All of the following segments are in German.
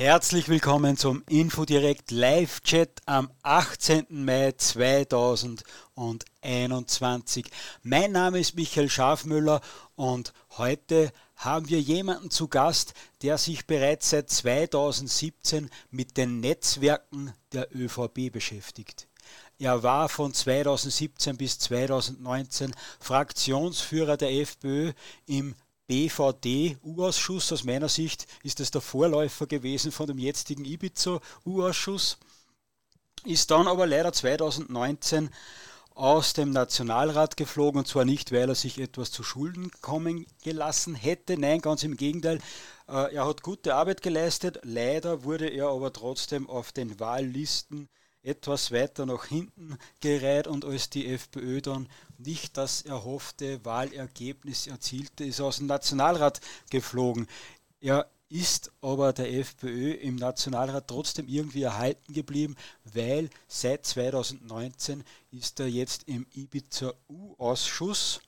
Herzlich willkommen zum Infodirect Live-Chat am 18. Mai 2021. Mein Name ist Michael Schafmüller und heute haben wir jemanden zu Gast, der sich bereits seit 2017 mit den Netzwerken der ÖVP beschäftigt. Er war von 2017 bis 2019 Fraktionsführer der FPÖ im BVD-U-Ausschuss. Aus meiner Sicht ist es der Vorläufer gewesen von dem jetzigen Ibiza-U-Ausschuss. Ist dann aber leider 2019 aus dem Nationalrat geflogen und zwar nicht, weil er sich etwas zu Schulden kommen gelassen hätte. Nein, ganz im Gegenteil. Äh, er hat gute Arbeit geleistet. Leider wurde er aber trotzdem auf den Wahllisten etwas weiter nach hinten gereiht und als die FPÖ dann nicht das erhoffte Wahlergebnis erzielte, ist aus dem Nationalrat geflogen. Er ist aber der FPÖ im Nationalrat trotzdem irgendwie erhalten geblieben, weil seit 2019 ist er jetzt im Ibiza-U-Ausschuss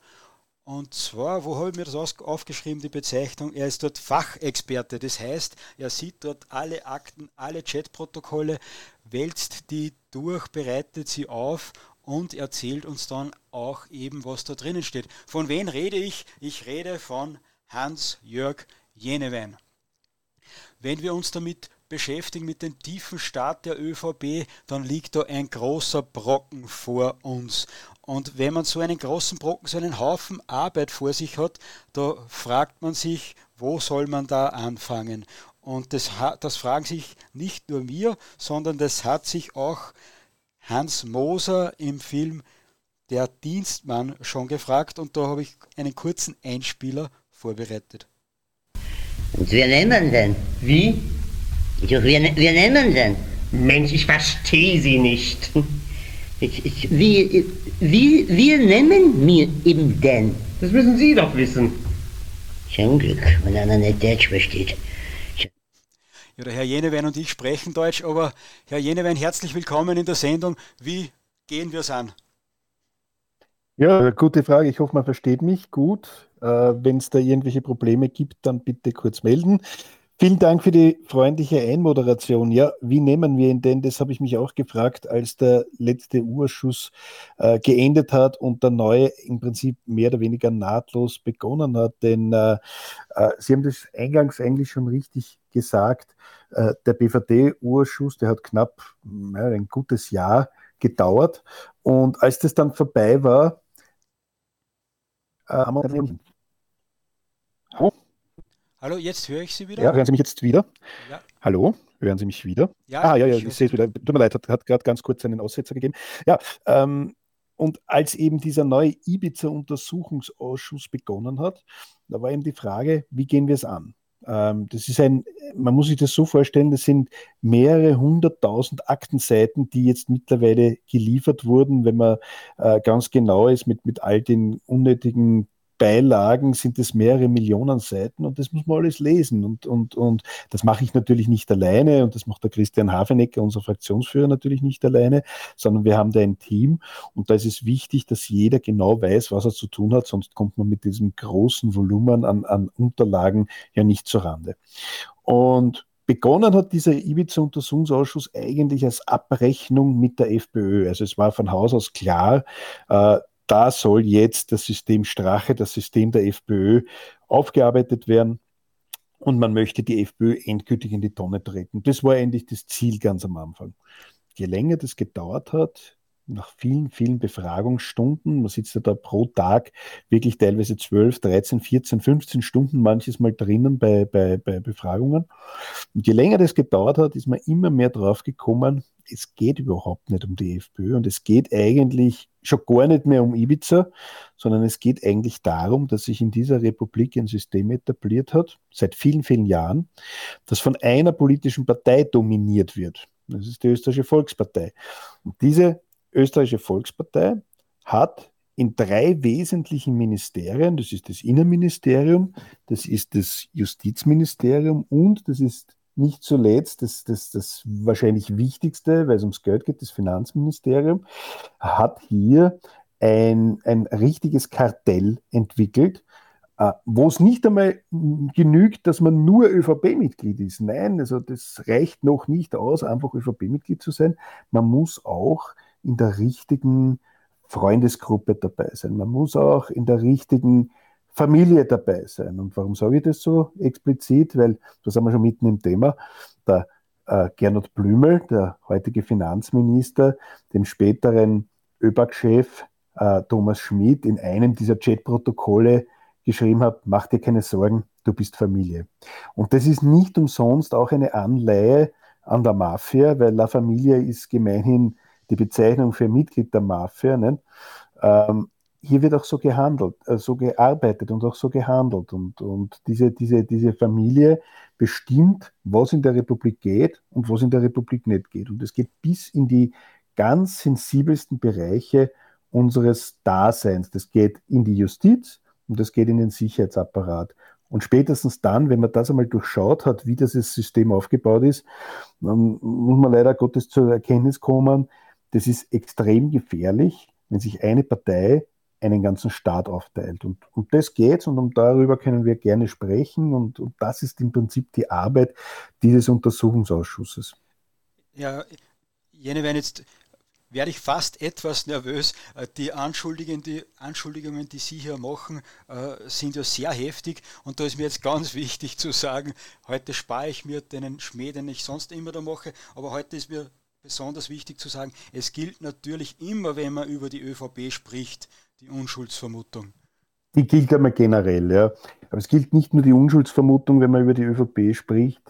und zwar, wo habe ich mir das aufgeschrieben, die Bezeichnung? Er ist dort Fachexperte. Das heißt, er sieht dort alle Akten, alle Chatprotokolle, wälzt die durch, bereitet sie auf und erzählt uns dann auch eben, was da drinnen steht. Von wem rede ich? Ich rede von Hans-Jörg Jenewein. Wenn wir uns damit beschäftigen mit dem tiefen Start der ÖVP, dann liegt da ein großer Brocken vor uns. Und wenn man so einen großen Brocken, so einen Haufen Arbeit vor sich hat, da fragt man sich, wo soll man da anfangen? Und das, das fragen sich nicht nur wir, sondern das hat sich auch Hans Moser im Film Der Dienstmann schon gefragt. Und da habe ich einen kurzen Einspieler vorbereitet. Und wir nehmen denn? Wie? Ja, wir, wir nehmen denn? Mensch, ich verstehe Sie nicht. Wie, wie, wir nehmen mir eben denn? Das müssen Sie doch wissen. Zum Glück, wenn einer nicht Deutsch versteht. Ja, der Herr Jenewein und ich sprechen Deutsch, aber Herr Jenewein, herzlich willkommen in der Sendung. Wie gehen wir es an? Ja, gute Frage. Ich hoffe, man versteht mich gut. Äh, Wenn es da irgendwelche Probleme gibt, dann bitte kurz melden. Vielen Dank für die freundliche Einmoderation. Ja, wie nehmen wir ihn denn? Das habe ich mich auch gefragt, als der letzte Urschuss äh, geendet hat und der neue im Prinzip mehr oder weniger nahtlos begonnen hat. Denn äh, äh, Sie haben das eingangs eigentlich schon richtig gesagt. Äh, der BVD-Urschuss, der hat knapp ja, ein gutes Jahr gedauert. Und als das dann vorbei war, äh, haben wir Hallo, jetzt höre ich Sie wieder. Ja, hören Sie mich jetzt wieder? Ja. Hallo, hören Sie mich wieder? Ja, ah, ja, ja, ich, ich sehe es wieder. Tut mir leid, hat, hat gerade ganz kurz einen Aussetzer gegeben. Ja, ähm, und als eben dieser neue Ibiza-Untersuchungsausschuss begonnen hat, da war eben die Frage, wie gehen wir es an? Ähm, das ist ein, man muss sich das so vorstellen, das sind mehrere hunderttausend Aktenseiten, die jetzt mittlerweile geliefert wurden, wenn man äh, ganz genau ist mit, mit all den unnötigen Beilagen sind es mehrere Millionen Seiten und das muss man alles lesen. Und, und, und das mache ich natürlich nicht alleine und das macht der Christian Hafenecker, unser Fraktionsführer, natürlich nicht alleine, sondern wir haben da ein Team und da ist es wichtig, dass jeder genau weiß, was er zu tun hat, sonst kommt man mit diesem großen Volumen an, an Unterlagen ja nicht zurande. Und Begonnen hat dieser Ibiza-Untersuchungsausschuss eigentlich als Abrechnung mit der FPÖ. Also es war von Haus aus klar, äh, da soll jetzt das System Strache, das System der FPÖ aufgearbeitet werden und man möchte die FPÖ endgültig in die Tonne treten. Das war eigentlich das Ziel ganz am Anfang. Je länger das gedauert hat, nach vielen, vielen Befragungsstunden, man sitzt ja da pro Tag wirklich teilweise 12, 13, 14, 15 Stunden manches Mal drinnen bei, bei, bei Befragungen. Und je länger das gedauert hat, ist man immer mehr drauf gekommen, es geht überhaupt nicht um die FPÖ und es geht eigentlich schon gar nicht mehr um Ibiza, sondern es geht eigentlich darum, dass sich in dieser Republik ein System etabliert hat, seit vielen, vielen Jahren, das von einer politischen Partei dominiert wird. Das ist die Österreichische Volkspartei. Und diese österreichische Volkspartei hat in drei wesentlichen Ministerien, das ist das Innenministerium, das ist das Justizministerium und das ist nicht zuletzt das, das, das wahrscheinlich wichtigste, weil es ums Geld geht, das Finanzministerium, hat hier ein, ein richtiges Kartell entwickelt, äh, wo es nicht einmal genügt, dass man nur ÖVP-Mitglied ist. Nein, also das reicht noch nicht aus, einfach ÖVP-Mitglied zu sein. Man muss auch in der richtigen Freundesgruppe dabei sein. Man muss auch in der richtigen Familie dabei sein. Und warum sage ich das so explizit? Weil, da sind wir schon mitten im Thema, der äh, Gernot Blümel, der heutige Finanzminister, dem späteren ÖBAG-Chef äh, Thomas Schmidt in einem dieser Chatprotokolle geschrieben hat, mach dir keine Sorgen, du bist Familie. Und das ist nicht umsonst auch eine Anleihe an der Mafia, weil La Familia ist gemeinhin die Bezeichnung für Mitglied der Mafia. Ähm, hier wird auch so gehandelt, äh, so gearbeitet und auch so gehandelt. Und, und diese, diese, diese Familie bestimmt, was in der Republik geht und was in der Republik nicht geht. Und es geht bis in die ganz sensibelsten Bereiche unseres Daseins. Das geht in die Justiz, und das geht in den Sicherheitsapparat. Und spätestens dann, wenn man das einmal durchschaut hat, wie dieses System aufgebaut ist, muss man leider Gottes zur Erkenntnis kommen, das ist extrem gefährlich, wenn sich eine Partei einen ganzen Staat aufteilt. Und um das geht und um darüber können wir gerne sprechen. Und, und das ist im Prinzip die Arbeit dieses Untersuchungsausschusses. Ja, jene werden jetzt werde ich fast etwas nervös. Äh, die Anschuldigungen, die, Anschuldigungen, die Sie hier machen, äh, sind ja sehr heftig und da ist mir jetzt ganz wichtig zu sagen, heute spare ich mir den Schmäh, den ich sonst immer da mache, aber heute ist mir besonders wichtig zu sagen, es gilt natürlich immer, wenn man über die ÖVP spricht, die Unschuldsvermutung. Die gilt einmal generell, ja. Aber es gilt nicht nur die Unschuldsvermutung, wenn man über die ÖVP spricht,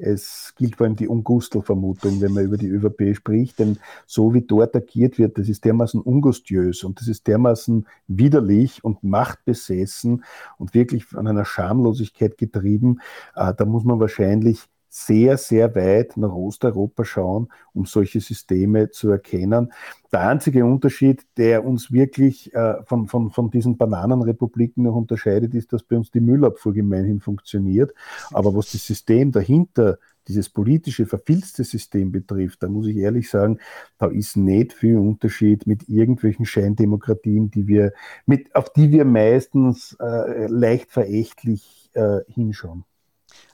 es gilt vor allem die Ungustelvermutung, wenn man über die ÖVP spricht, denn so wie dort agiert wird, das ist dermaßen ungustiös und das ist dermaßen widerlich und machtbesessen und wirklich von einer Schamlosigkeit getrieben, äh, da muss man wahrscheinlich sehr, sehr weit nach Osteuropa schauen, um solche Systeme zu erkennen. Der einzige Unterschied, der uns wirklich äh, von, von, von diesen Bananenrepubliken noch unterscheidet, ist, dass bei uns die Müllabfuhr gemeinhin funktioniert. Aber was das System dahinter, dieses politische, verfilzte System betrifft, da muss ich ehrlich sagen, da ist nicht viel Unterschied mit irgendwelchen Scheindemokratien, die wir, mit, auf die wir meistens äh, leicht verächtlich äh, hinschauen.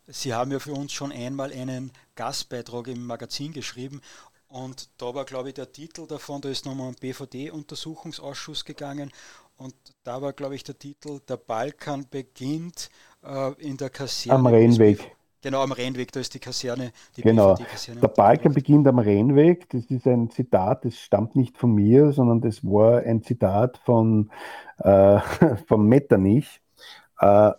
Sie haben ja für uns schon einmal einen Gastbeitrag im Magazin geschrieben und da war, glaube ich, der Titel davon, da ist nochmal ein BVD-Untersuchungsausschuss gegangen und da war, glaube ich, der Titel Der Balkan beginnt äh, in der Kaserne. Am Rennweg. Genau, am Rennweg, da ist die Kaserne. Die genau. Der Balkan beginnt am Rennweg. Das ist ein Zitat, das stammt nicht von mir, sondern das war ein Zitat von, äh, von Metternich. Äh,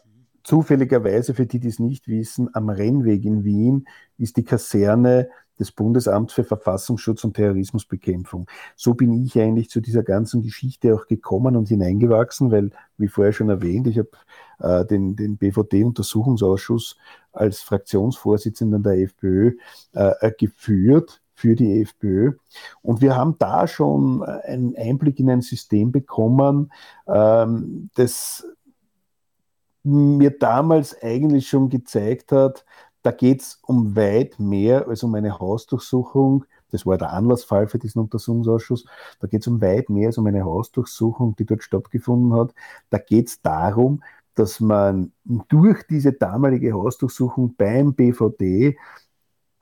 Zufälligerweise, für die, die es nicht wissen, am Rennweg in Wien ist die Kaserne des Bundesamts für Verfassungsschutz und Terrorismusbekämpfung. So bin ich eigentlich zu dieser ganzen Geschichte auch gekommen und hineingewachsen, weil, wie vorher schon erwähnt, ich habe äh, den, den BVD-Untersuchungsausschuss als Fraktionsvorsitzender der FPÖ äh, geführt für die FPÖ. Und wir haben da schon einen Einblick in ein System bekommen, ähm, das mir damals eigentlich schon gezeigt hat, da geht es um weit mehr als um eine Hausdurchsuchung. Das war der Anlassfall für diesen Untersuchungsausschuss. Da geht es um weit mehr als um eine Hausdurchsuchung, die dort stattgefunden hat. Da geht es darum, dass man durch diese damalige Hausdurchsuchung beim BVD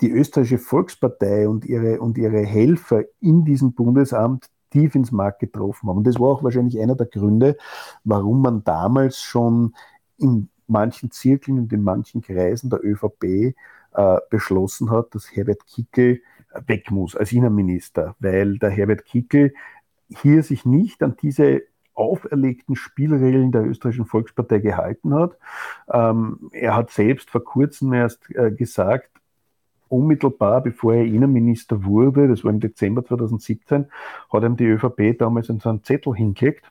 die österreichische Volkspartei und ihre, und ihre Helfer in diesem Bundesamt tief ins Mark getroffen haben. Und das war auch wahrscheinlich einer der Gründe, warum man damals schon in manchen Zirkeln und in manchen Kreisen der ÖVP äh, beschlossen hat, dass Herbert Kickel weg muss als Innenminister, weil der Herbert Kickel hier sich nicht an diese auferlegten Spielregeln der österreichischen Volkspartei gehalten hat. Ähm, er hat selbst vor kurzem erst äh, gesagt, unmittelbar bevor er Innenminister wurde, das war im Dezember 2017, hat ihm die ÖVP damals so einen Zettel hingelegt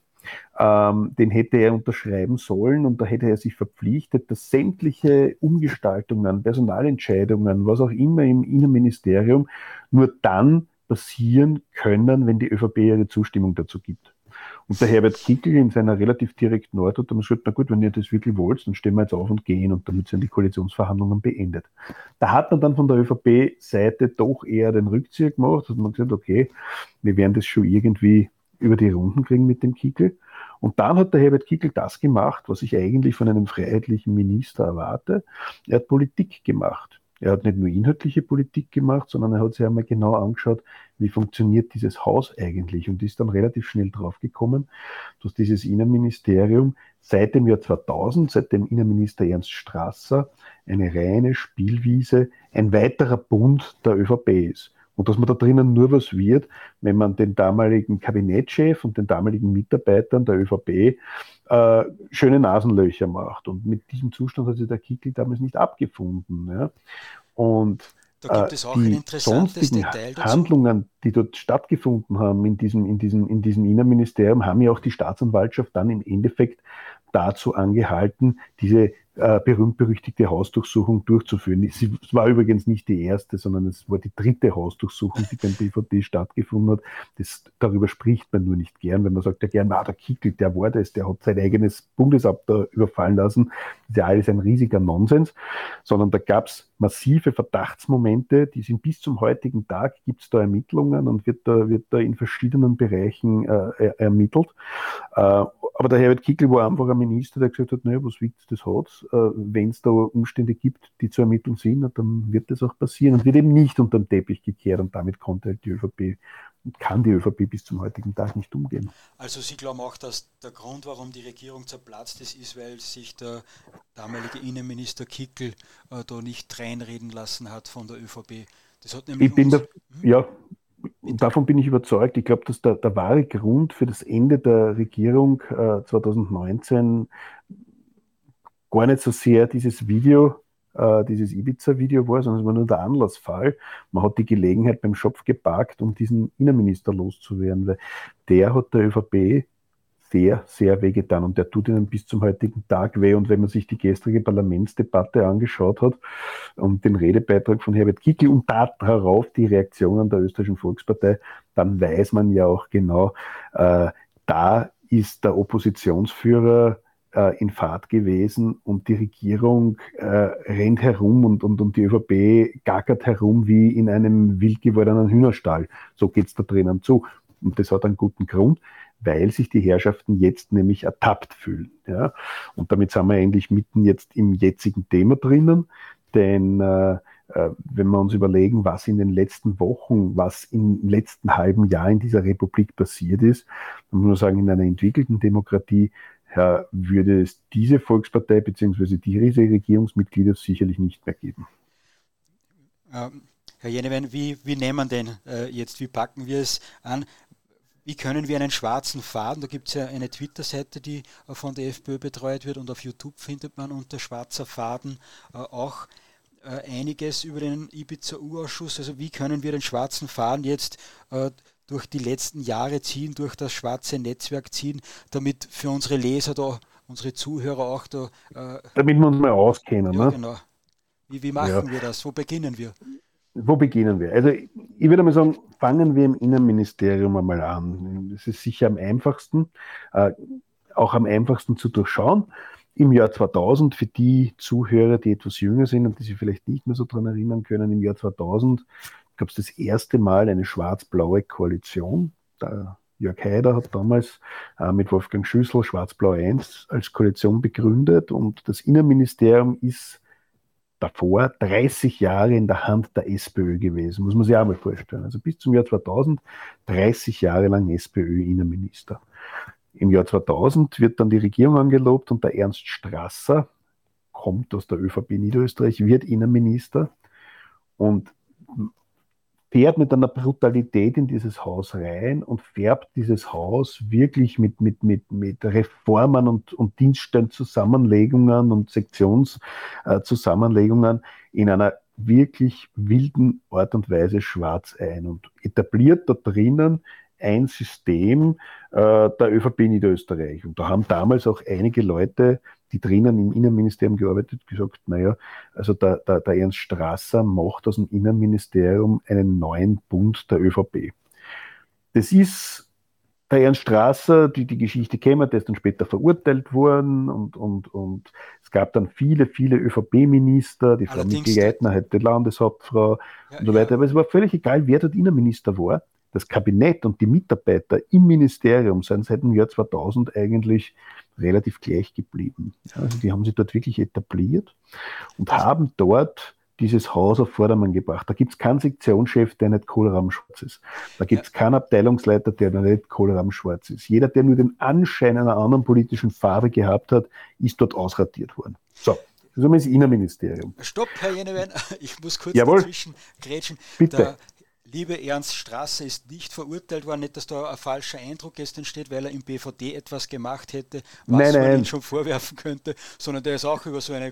ähm, den hätte er unterschreiben sollen und da hätte er sich verpflichtet, dass sämtliche Umgestaltungen, Personalentscheidungen, was auch immer im Innenministerium nur dann passieren können, wenn die ÖVP ihre Zustimmung dazu gibt. Und der Herbert Kickel in seiner relativ direkten Art hat dann gesagt, na gut, wenn ihr das wirklich wollt, dann stehen wir jetzt auf und gehen und damit sind die Koalitionsverhandlungen beendet. Da hat man dann von der ÖVP-Seite doch eher den Rückzieher gemacht, hat man gesagt, okay, wir werden das schon irgendwie über die Runden kriegen mit dem Kickel. Und dann hat der Herbert Kickel das gemacht, was ich eigentlich von einem freiheitlichen Minister erwarte. Er hat Politik gemacht. Er hat nicht nur inhaltliche Politik gemacht, sondern er hat sich einmal genau angeschaut, wie funktioniert dieses Haus eigentlich und ist dann relativ schnell draufgekommen, dass dieses Innenministerium seit dem Jahr 2000, seit dem Innenminister Ernst Strasser, eine reine Spielwiese, ein weiterer Bund der ÖVP ist. Und dass man da drinnen nur was wird, wenn man den damaligen Kabinettschef und den damaligen Mitarbeitern der ÖVP äh, schöne Nasenlöcher macht. Und mit diesem Zustand hat sich der Kickel damals nicht abgefunden. Ja. Und da gibt äh, es auch die ein interessantes Detail dazu. Handlungen, die dort stattgefunden haben in diesem, in, diesem, in diesem Innenministerium, haben ja auch die Staatsanwaltschaft dann im Endeffekt dazu angehalten, diese äh, berühmt-berüchtigte Hausdurchsuchung durchzuführen. Es war übrigens nicht die erste, sondern es war die dritte Hausdurchsuchung, die beim BVD stattgefunden hat. Das, darüber spricht man nur nicht gern, wenn man sagt, ja gern, ah, der Kickel, der war das, der hat sein eigenes Bundesamt da überfallen lassen. Das ist ja alles ein riesiger Nonsens, sondern da gab es massive Verdachtsmomente, die sind bis zum heutigen Tag, gibt es da Ermittlungen und wird da, wird da in verschiedenen Bereichen äh, ermittelt. Äh, aber der Herbert Kickel war einfach ein Minister, der gesagt hat, naja, was wiegt das hat? Äh, Wenn es da Umstände gibt, die zu ermitteln sind, dann wird das auch passieren und wird eben nicht unter den Teppich gekehrt und damit konnte halt die ÖVP kann die ÖVP bis zum heutigen Tag nicht umgehen. Also Sie glauben auch, dass der Grund, warum die Regierung zerplatzt ist, ist, weil sich der damalige Innenminister Kickel äh, da nicht reinreden lassen hat von der ÖVP. Das hat nämlich ich bin da, hm? ja, davon bin ich überzeugt. Ich glaube, dass der, der wahre Grund für das Ende der Regierung äh, 2019 gar nicht so sehr dieses Video, äh, dieses Ibiza-Video war, sondern es war nur der Anlassfall. Man hat die Gelegenheit beim Schopf geparkt, um diesen Innenminister loszuwerden, weil der hat der ÖVP sehr, sehr wehgetan und der tut ihnen bis zum heutigen Tag weh. Und wenn man sich die gestrige Parlamentsdebatte angeschaut hat und den Redebeitrag von Herbert Kickl und darauf die Reaktionen der österreichischen Volkspartei, dann weiß man ja auch genau, äh, da ist der Oppositionsführer äh, in Fahrt gewesen und die Regierung äh, rennt herum und, und, und die ÖVP gackert herum wie in einem wild gewordenen Hühnerstall. So geht's da drinnen zu. Und das hat einen guten Grund weil sich die Herrschaften jetzt nämlich ertappt fühlen. Ja? Und damit sind wir eigentlich mitten jetzt im jetzigen Thema drinnen, denn äh, äh, wenn wir uns überlegen, was in den letzten Wochen, was im letzten halben Jahr in dieser Republik passiert ist, dann muss man sagen, in einer entwickelten Demokratie ja, würde es diese Volkspartei bzw. diese Regierungsmitglieder sicherlich nicht mehr geben. Ähm, Herr Jenewen, wie, wie nehmen denn äh, jetzt, wie packen wir es an? Wie können wir einen schwarzen Faden, da gibt es ja eine Twitter-Seite, die äh, von der FPÖ betreut wird und auf YouTube findet man unter schwarzer Faden äh, auch äh, einiges über den Ibiza-U-Ausschuss. Also wie können wir den schwarzen Faden jetzt durch die letzten Jahre ziehen, durch das schwarze Netzwerk ziehen, damit für unsere Leser da, unsere Zuhörer auch da. damit wir uns mal auskennen. Ja, ne? genau. Wie, wie machen ja. wir das? Wo beginnen wir? Wo beginnen wir? Also ich würde mal sagen, fangen wir im Innenministerium einmal an. Das ist sicher am einfachsten, äh, auch am einfachsten zu durchschauen. Im Jahr 2000, für die Zuhörer, die etwas jünger sind und die sich vielleicht nicht mehr so daran erinnern können, im Jahr 2000 gab es das erste Mal eine schwarz-blaue Koalition. Der Jörg Haider hat damals äh, mit Wolfgang Schüssel Schwarz-Blau 1 als Koalition begründet und das Innenministerium ist davor 30 Jahre in der Hand der SPÖ gewesen, muss man sich auch mal vorstellen. Also bis zum Jahr 2000 30 Jahre lang SPÖ-Innenminister. Im Jahr 2000 wird dann die Regierung angelobt und der Ernst Strasser kommt aus der ÖVP Niederösterreich, wird Innenminister und fährt mit einer Brutalität in dieses Haus rein und färbt dieses Haus wirklich mit, mit, mit, mit Reformen und, und Dienststellenzusammenlegungen und Sektionszusammenlegungen äh, in einer wirklich wilden Art und Weise schwarz ein und etabliert da drinnen ein System äh, der ÖVP Niederösterreich. Und da haben damals auch einige Leute die drinnen im Innenministerium gearbeitet, gesagt, naja, also der, der, der Ernst Strasser macht aus dem Innenministerium einen neuen Bund der ÖVP. Das ist der Ernst Strasser, die die Geschichte kennen, der ist dann später verurteilt worden und, und, und es gab dann viele, viele ÖVP-Minister, die Frau Mikl Geithner, heute Landeshauptfrau ja, und so weiter. Ja. Aber es war völlig egal, wer dort Innenminister war. das Kabinett und die Mitarbeiter im Ministerium sind seit dem Jahr 2000 eigentlich relativ gleich geblieben. Also die haben sich dort wirklich etabliert und haben dort dieses Haus auf Vordermann gebracht. Da gibt es keinen Sektionschef, der nicht kohlrabenschwarz ist. Da gibt es ja. keinen Abteilungsleiter, der nicht kohlrabenschwarz ist. Jeder, der nur den Anschein einer anderen politischen Farbe gehabt hat, ist dort ausradiert worden. So. Das ist das Innenministerium. Stopp, Herr Jenewein, ich muss kurz Jawohl. dazwischen grätschen. Bitte. Der liebe Ernst Strasser ist nicht verurteilt worden, nicht, dass da ein falscher Eindruck jetzt entsteht, weil er im BVD etwas gemacht hätte, was nein, nein. man ihm schon vorwerfen könnte, sondern der ist auch über so eine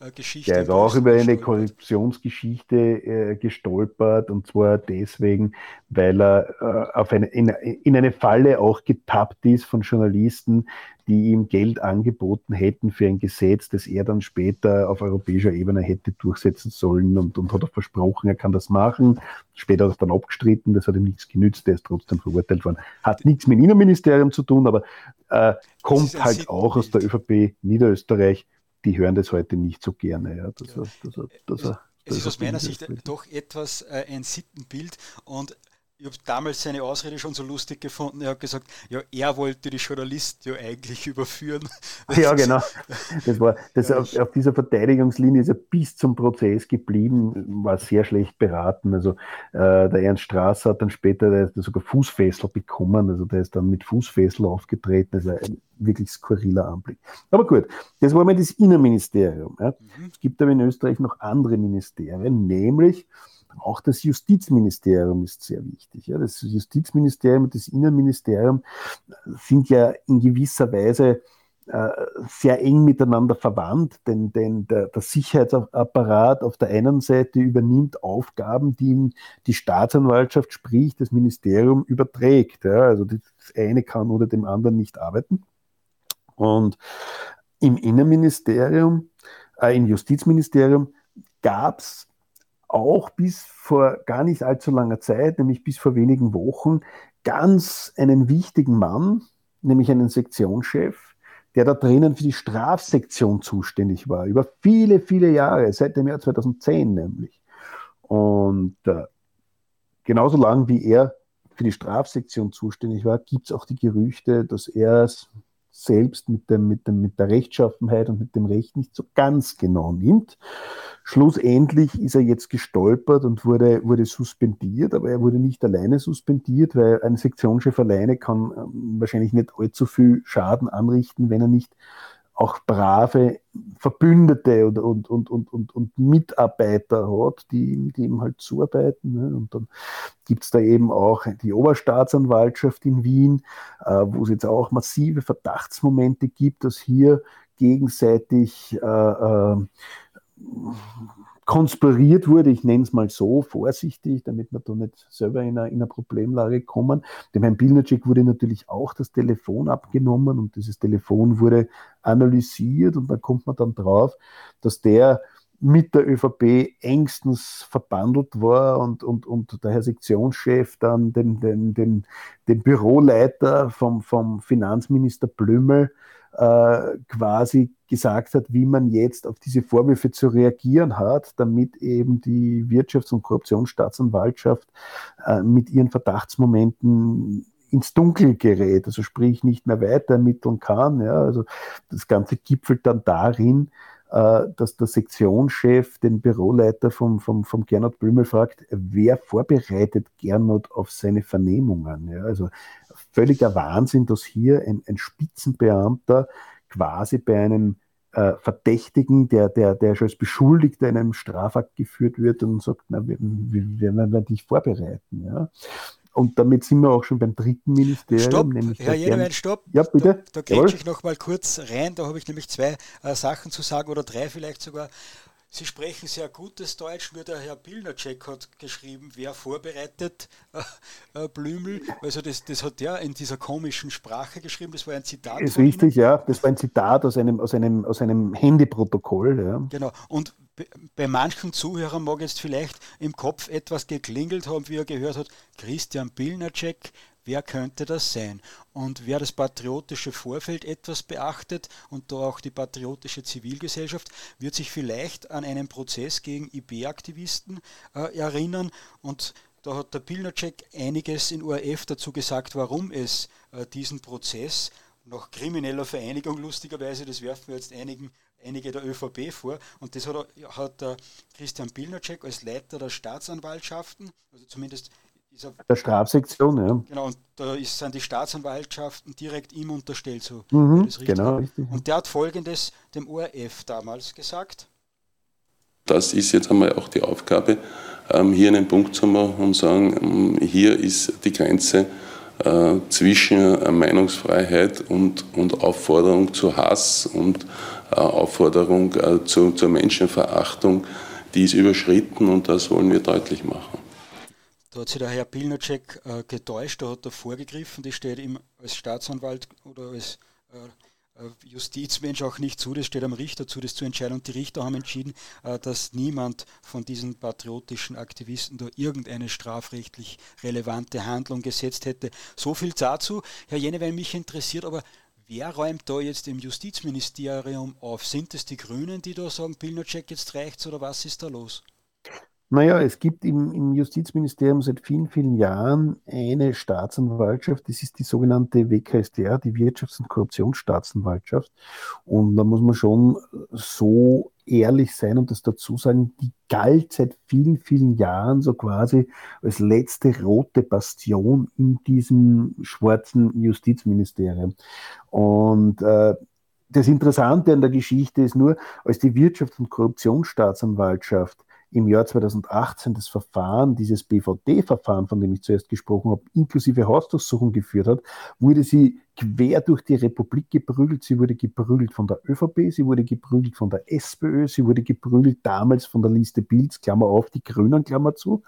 Korruptionsgeschichte. Der ist auch über eine Korruptionsgeschichte äh, gestolpert und zwar deswegen, weil er äh, auf eine, in, in eine Falle auch getappt ist von Journalisten, die ihm Geld angeboten hätten für ein Gesetz, das er dann später auf europäischer Ebene hätte durchsetzen sollen und, und hat auch versprochen, er kann das machen. Später hat er dann abgestritten, das hat ihm nichts genützt, er ist trotzdem verurteilt worden. Hat nichts mit dem Innenministerium zu tun, aber äh, kommt halt auch aus der ÖVP Niederösterreich. Die hören das heute nicht so gerne. Ja, dass ja. Er, dass er, es ist aus meiner Sicht doch etwas äh, ein Sittenbild und ich habe damals seine Ausrede schon so lustig gefunden. Er hat gesagt, ja, er wollte die Journalisten ja eigentlich überführen. Ja, genau. Das war, das auf, auf, dieser Verteidigungslinie ist er bis zum Prozess geblieben, war sehr schlecht beraten. Also äh, der Ernst Strasser hat dann später der, sogar Fußfessel bekommen. Also der ist dann mit Fußfessel aufgetreten. Das ist ein wirklich skurriler Anblick. Aber gut, das war mal das Innenministerium. Ja. Mhm. Es gibt aber in Österreich noch andere Ministerien, nämlich auch das Justizministerium ist sehr wichtig. Ja. Das Justizministerium und das Innenministerium sind ja in gewisser Weise äh, sehr eng miteinander verwandt, denn, denn der, der, Sicherheitsapparat auf der einen Seite übernimmt Aufgaben, die die Staatsanwaltschaft, sprich das Ministerium, überträgt. Ja. Also das eine kann oder dem anderen nicht arbeiten. Und im Innenministerium, äh, im Justizministerium gab es auch bis vor gar nicht allzu langer Zeit, nämlich bis vor wenigen Wochen, ganz einen wichtigen Mann, nämlich einen Sektionschef, der da drinnen für die Strafsektion zuständig war, über viele, viele Jahre, seit dem Jahr 2010 nämlich. Und äh, genauso lange wie er für die Strafsektion zuständig war, gibt es auch die Gerüchte, dass er selbst mit, dem, mit, dem, mit der Rechtschaffenheit und mit dem Recht nicht so ganz genau nimmt. Schlussendlich ist er jetzt gestolpert und wurde, wurde suspendiert, aber er wurde nicht alleine suspendiert, weil ein Sektionschef alleine kann ähm, wahrscheinlich nicht allzu viel Schaden anrichten, wenn er nicht auch brave Verbündete und, und, und, und, und, und Mitarbeiter hat, die, die ihm halt zuarbeiten. Ne? Und dann gibt es da eben auch die Oberstaatsanwaltschaft in Wien, äh, wo es jetzt auch massive Verdachtsmomente gibt, dass hier gegenseitig äh, äh, konspiriert wurde, ich nenne es mal so, vorsichtig, damit wir da nicht selber in eine, in eine Problemlage kommen. Dem Herrn Bilnacek wurde natürlich auch das Telefon abgenommen und dieses Telefon wurde analysiert und da kommt man dann drauf, dass der mit der ÖVP engstens verbandelt war und, und, und der Herr Sektionschef dann den, den, den, den Büroleiter vom, vom Finanzminister Blümel äh, quasi gesagt hat, wie man jetzt auf diese Vorwürfe zu reagieren hat, damit eben die Wirtschafts- und Korruptionsstaatsanwaltschaft äh, mit ihren Verdachtsmomenten ins Dunkel gerät, also sprich nicht mehr weiter ermitteln kann. Ja, also das Ganze gipfelt dann darin, äh, dass der Sektionschef den Büroleiter vom, vom, vom Gernot Blümel fragt, wer vorbereitet Gernot auf seine Vernehmungen? Ja, also völliger Wahnsinn, dass hier ein, ein Spitzenbeamter quasi bei einem äh, Verdächtigen, der, der, der schon als Beschuldigter in einem Strafakt geführt wird und sagt, na, wir, wir, werden dich vorbereiten. Ja. Und damit sind wir auch schon beim dritten Ministerium. Stopp, nämlich Herr Jenewein, stopp. Ja, bitte. Da, da gehe ich noch mal kurz rein, da habe ich nämlich zwei äh, Sachen zu sagen oder drei vielleicht sogar. Sie sprechen sehr gutes Deutsch, nur der Herr Pilnacek hat geschrieben, wer vorbereitet äh, äh, Blümel. Also das, das hat der in dieser komischen Sprache geschrieben, das war ein Zitat. Ist richtig, Ihnen. ja. Das war ein Zitat aus einem, aus einem, aus einem Handyprotokoll. Ja. Genau. Und bei manchen Zuhörern mag jetzt vielleicht im Kopf etwas geklingelt haben, wie er gehört hat, Christian Pilnacek, wer könnte das sein? Und wer das patriotische Vorfeld etwas beachtet und da auch die patriotische Zivilgesellschaft, wird sich vielleicht an einen Prozess gegen IB-Aktivisten äh, erinnern und da hat der Pilnacek einiges in ORF dazu gesagt, warum es äh, diesen Prozess nach krimineller Vereinigung, lustigerweise, das werfen wir jetzt einigen, einige der ÖVP vor, und das hat, hat der Christian Pilnacek als Leiter der Staatsanwaltschaften, also zumindest ist er, der Strafsektion, ja. Genau, und da ist, sind die Staatsanwaltschaften direkt ihm unterstellt, so mhm, genau, richtig. Und der hat folgendes dem ORF damals gesagt. Das ist jetzt einmal auch die Aufgabe, ähm, hier einen Punkt zu machen und sagen, ähm, hier ist die Grenze äh, zwischen äh, Meinungsfreiheit und, und Aufforderung zu Hass und äh, Aufforderung zu, zur Menschenverachtung, die ist überschritten und das wollen wir deutlich machen. Da hat sich der Herr Pilnacek äh, getäuscht, da hat er vorgegriffen, das steht ihm als Staatsanwalt oder als äh, äh, Justizmensch auch nicht zu, das steht am Richter zu, das zu entscheiden. Und die Richter haben entschieden, äh, dass niemand von diesen patriotischen Aktivisten da irgendeine strafrechtlich relevante Handlung gesetzt hätte. So viel dazu. Herr Jene, wenn mich interessiert, aber wer räumt da jetzt im Justizministerium auf? Sind es die Grünen, die da sagen, Pilnacek, jetzt reicht's oder was ist da los? Naja, es gibt im, im Justizministerium seit vielen, vielen Jahren eine Staatsanwaltschaft, das ist die sogenannte WKStR, die Wirtschafts- und Korruptionsstaatsanwaltschaft. Und da muss man schon so ehrlich sein und das dazu sagen, die galt seit vielen, vielen Jahren so quasi als letzte rote Bastion in diesem schwarzen Justizministerium. Und äh, das Interessante an der Geschichte ist nur, als die Wirtschafts- und Korruptionsstaatsanwaltschaft im Jahr 2018 das Verfahren, dieses BVD-Verfahren, von dem ich zuerst gesprochen habe, inklusive Hausdurchsuchung geführt hat, wurde sie quer durch die Republik geprügelt. Sie wurde geprügelt von der ÖVP, sie wurde geprügelt von der SPÖ, sie wurde geprügelt damals von der Liste Bilds, Klammer auf, die Grünen, Klammer zu.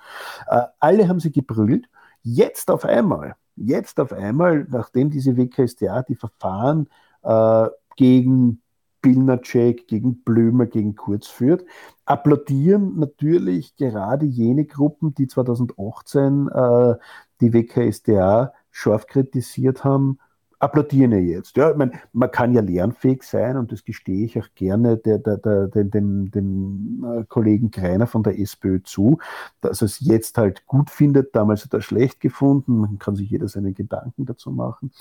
Äh, alle haben sie geprügelt. Jetzt auf einmal, jetzt auf einmal, nachdem diese WKStA die Verfahren äh, gegen Pilnacek, gegen Blömer, gegen Kurz führt, applaudieren natürlich gerade jene Gruppen, die 2018 äh, die WKSDA scharf kritisiert haben, applaudieren ja jetzt. Ja, ich meine, man kann ja lernfähig sein und das gestehe ich auch gerne der, der, der, dem, dem, dem äh, Kollegen Kreiner von der SPÖ zu, dass er es jetzt halt gut findet. Damals hat er schlecht gefunden. Man kann sich jeder seine Gedanken dazu machen.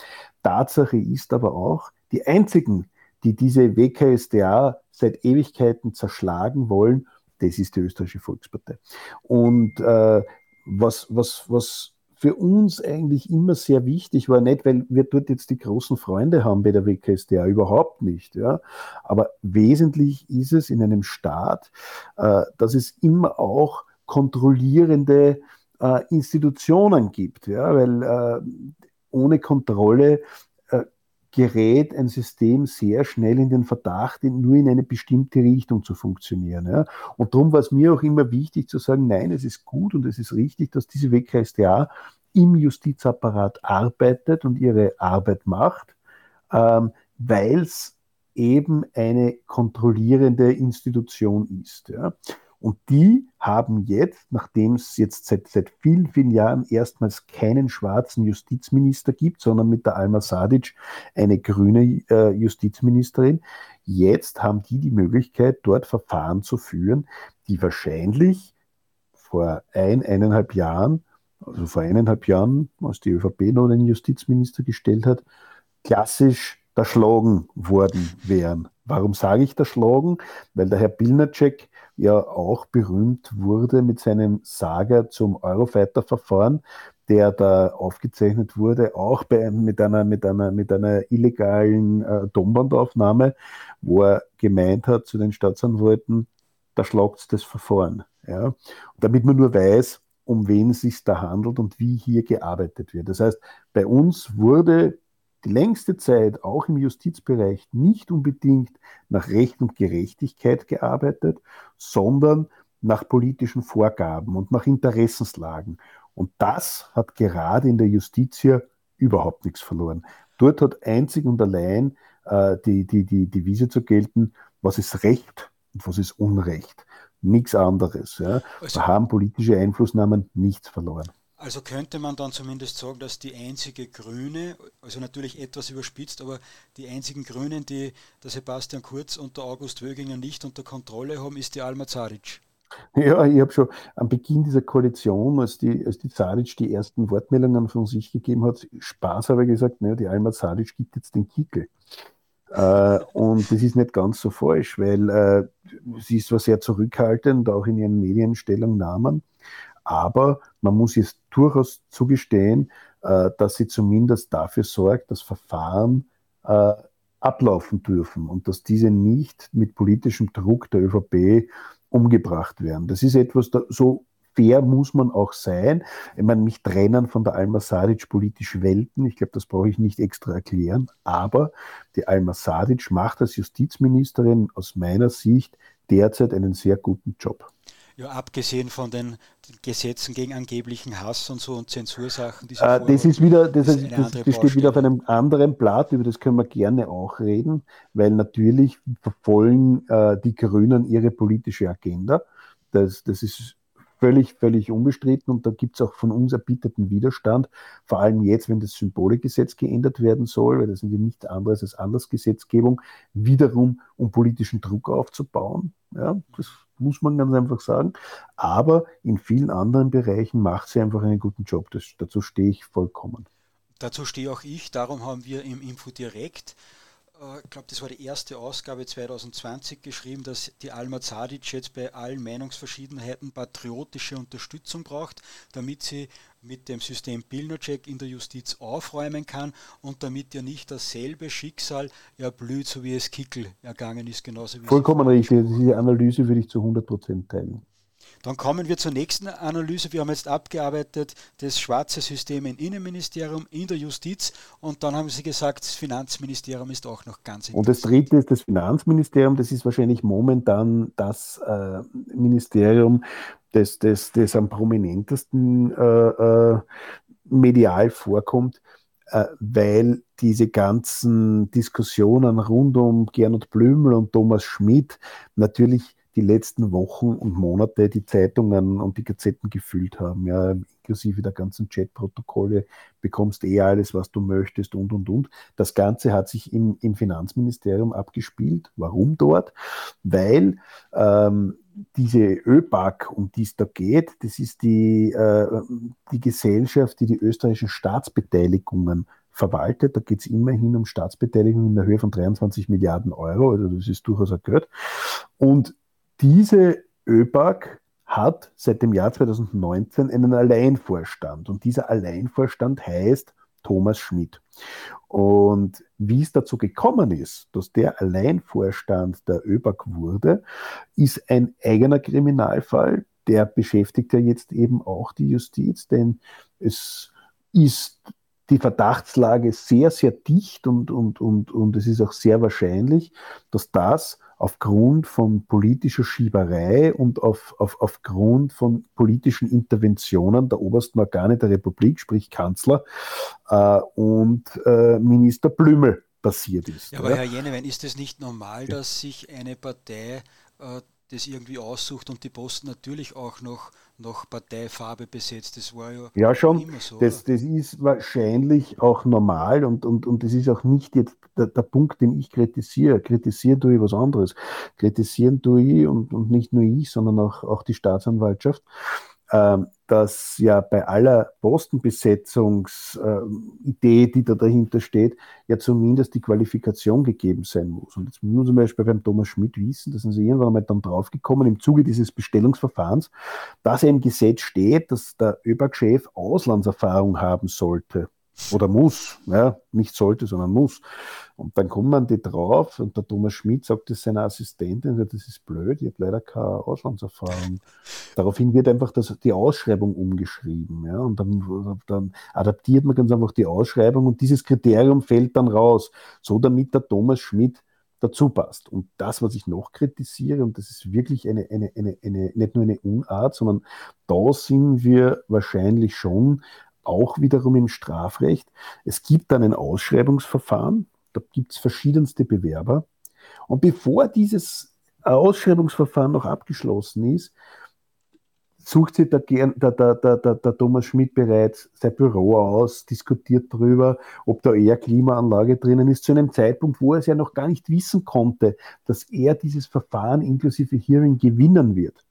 Tatsache ist aber auch, die einzigen, die diese WKSDA seit Ewigkeiten zerschlagen wollen, das ist die österreichische Volkspartei. Und äh, was, was, was für uns eigentlich immer sehr wichtig war, nicht weil wir dort jetzt die großen Freunde haben bei der WKSDA, überhaupt nicht. Ja. Aber wesentlich ist es in einem Staat, äh, dass es immer auch kontrollierende äh, Institutionen gibt, ja, weil äh, ohne Kontrolle gerät ein System sehr schnell in den Verdacht, nur in eine bestimmte Richtung zu funktionieren. Ja. Und darum war es mir auch immer wichtig zu sagen, nein, es ist gut und es ist richtig, dass diese WKStA im Justizapparat arbeitet und ihre Arbeit macht, ähm, weil es eben eine kontrollierende Institution ist. Ja. Und die haben jetzt, nachdem es jetzt seit, seit vielen, vielen Jahren erstmals keinen schwarzen Justizminister gibt, sondern mit der Alma Sadic eine grüne äh, Justizministerin, jetzt haben die die Möglichkeit, dort Verfahren zu führen, die wahrscheinlich vor ein, eineinhalb Jahren, also vor eineinhalb Jahren, als die ÖVP noch einen Justizminister gestellt hat, klassisch erschlagen worden wären. Warum sage ich erschlagen? Weil der Herr Pilnacek ja auch berühmt wurde mit seinem Saga zum Eurofighter-Verfahren, der da aufgezeichnet wurde, auch bei, mit, einer, mit, einer, mit einer illegalen äh, Tonbandaufnahme, wo er gemeint hat zu den Staatsanwalten, da schlagt das Verfahren. Ja? damit man nur weiß, um wen es sich da handelt und wie hier gearbeitet wird. Das heißt, bei uns wurde die längste Zeit auch im Justizbereich nicht unbedingt nach Recht und Gerechtigkeit gearbeitet, sondern nach politischen Vorgaben und nach Interessenslagen. Und das hat gerade in der Justiz hier überhaupt nichts verloren. Dort hat einzig und allein äh, die, die, die Devise zu gelten, was ist Recht und was ist Unrecht. Nichts anderes. Ja. Also, da haben politische Einflussnahmen nichts verloren. Also könnte man dann zumindest sagen, dass die einzige Grüne, also natürlich etwas überspitzt, aber die einzigen Grünen, die der Sebastian Kurz und der August Wöginger nicht unter Kontrolle haben, ist die Alma Zaric. Ja, ich habe schon am Beginn dieser Koalition, als die, als die Sadic die ersten Wortmeldungen von sich gegeben hat, Spaß habe ich gesagt, naja, die Alma Sadic gibt jetzt den Kickel. äh, und das ist nicht ganz so falsch, weil äh, sie ist zwar sehr zurückhaltend, auch in ihren Medienstellungnahmen, aber man muss jetzt durchaus zugestehen, äh, dass sie zumindest dafür sorgt, dass Verfahren äh, ablaufen dürfen und dass diese nicht mit politischem Druck der ÖVP umgebracht werden. Das ist etwas, da, so fair muss man auch sein. Ich meine, mich trennen von der Alma Sadic politisch Welten. Ich glaube, das brauche ich nicht extra erklären. Aber die Alma Sadic macht als Justizministerin aus meiner Sicht derzeit einen sehr guten Job. Ja, abgesehen von den Gesetzen gegen angeblichen Hass und so und Zensursachen. Äh, das ist wieder, das, ist, das, das steht wieder auf einem anderen Blatt, über das können wir gerne auch reden, weil natürlich verfolgen äh, die Grünen ihre politische Agenda. Das, das ist völlig, völlig unbestritten und da gibt es auch von uns erbitterten Widerstand, vor allem jetzt, wenn das Symbolegesetz geändert werden soll, weil das sind ja nichts anderes als Andersgesetzgebung, wiederum um politischen Druck aufzubauen. Ja, das muss man ganz einfach sagen. Aber in vielen anderen Bereichen macht sie einfach einen guten Job. Das, dazu stehe ich vollkommen. Dazu stehe auch ich. Darum haben wir im Info direkt ich glaube, das war die erste Ausgabe 2020 geschrieben, dass die Alma Zadic jetzt bei allen Meinungsverschiedenheiten patriotische Unterstützung braucht, damit sie mit dem System Pilnocek in der Justiz aufräumen kann und damit ja nicht dasselbe Schicksal erblüht, so wie es Kickel ergangen ist, genauso wie Vollkommen richtig. Diese Analyse würde ich zu 100% teilen. Dann kommen wir zur nächsten Analyse. Wir haben jetzt abgearbeitet das schwarze System im Innenministerium, in der Justiz und dann haben Sie gesagt, das Finanzministerium ist auch noch ganz interessant. Und das dritte ist das Finanzministerium. Das ist wahrscheinlich momentan das äh, Ministerium, das, das, das am prominentesten äh, äh, medial vorkommt äh, weil diese ganzen Diskussionen rund um Gernot Blümel und Thomas Schmidt natürlich die letzten Wochen und Monate die Zeitungen und die Gazetten gefüllt haben, ja, inklusive der ganzen Chatprotokolle, bekommst eh alles, was du möchtest und, und, und. Das Ganze hat sich im, im Finanzministerium abgespielt. Warum dort? Weil ähm, diese ÖBAG, um die es da geht, das ist die, äh, die Gesellschaft, die die österreichischen Staatsbeteiligungen verwaltet. Da geht es immerhin um Staatsbeteiligung in der Höhe von 23 Milliarden Euro, also das ist durchaus ein Geld. Und diese ÖBAG hat seit dem Jahr 2019 einen Alleinvorstand und dieser Alleinvorstand heißt Thomas Schmidt. Und wie es dazu gekommen ist, dass der Alleinvorstand der ÖBAG wurde, ist ein eigener Kriminalfall. Der beschäftigt ja jetzt eben auch die Justiz, denn es ist die Verdachtslage sehr, sehr dicht und, und, und, und es ist auch sehr wahrscheinlich, dass das aufgrund von politischer Schieberei und auf, auf, aufgrund von politischen Interventionen der obersten Organe der Republik, sprich Kanzler äh, und äh, Minister Blümel passiert ist. Ja, aber ja. Herr Jenewein, ist es nicht normal, dass sich eine Partei äh, das irgendwie aussucht und die Posten natürlich auch noch, noch Parteifarbe besetzt. Das war ja, ja schon. immer so. Das, das ist wahrscheinlich auch normal und, und, und das ist auch nicht jetzt der, der Punkt, den ich kritisiere. Kritisieren tue ich was anderes. Kritisieren tue ich und, und nicht nur ich, sondern auch, auch die Staatsanwaltschaft dass ja bei aller Postenbesetzungsidee, die da dahinter steht, ja zumindest die Qualifikation gegeben sein muss. Und jetzt müssen wir zum Beispiel beim Thomas Schmidt wissen, da sind sie irgendwann einmal dann draufgekommen im Zuge dieses Bestellungsverfahrens, dass er im Gesetz steht, dass der ÖBAG-Chef Auslandserfahrung haben sollte oder muss, ja, nicht sollte, sondern muss. Und dann kommt man die drauf und der Thomas Schmidt sagt das seiner Assistentin, das ist blöd, ich habe leider keine Auslandserfahrung. Daraufhin wird einfach das, die Ausschreibung umgeschrieben. Ja, und dann, dann adaptiert man ganz einfach die Ausschreibung und dieses Kriterium fällt dann raus, so damit der Thomas Schmidt dazu passt. Und das, was ich noch kritisiere, und das ist wirklich eine, eine, eine, eine, nicht nur eine Unart, sondern da sind wir wahrscheinlich schon auch wiederum im Strafrecht. Es gibt dann ein Ausschreibungsverfahren, da gibt es verschiedenste Bewerber. Und bevor dieses Ausschreibungsverfahren noch abgeschlossen ist, sucht sich der, der, der, der, Thomas Schmidt bereits sein Büro aus, diskutiert darüber, ob da eher Klimaanlage drinnen ist, zu einem Zeitpunkt, wo er es ja noch gar nicht wissen konnte, dass er dieses Verfahren inklusive Hearing gewinnen wird.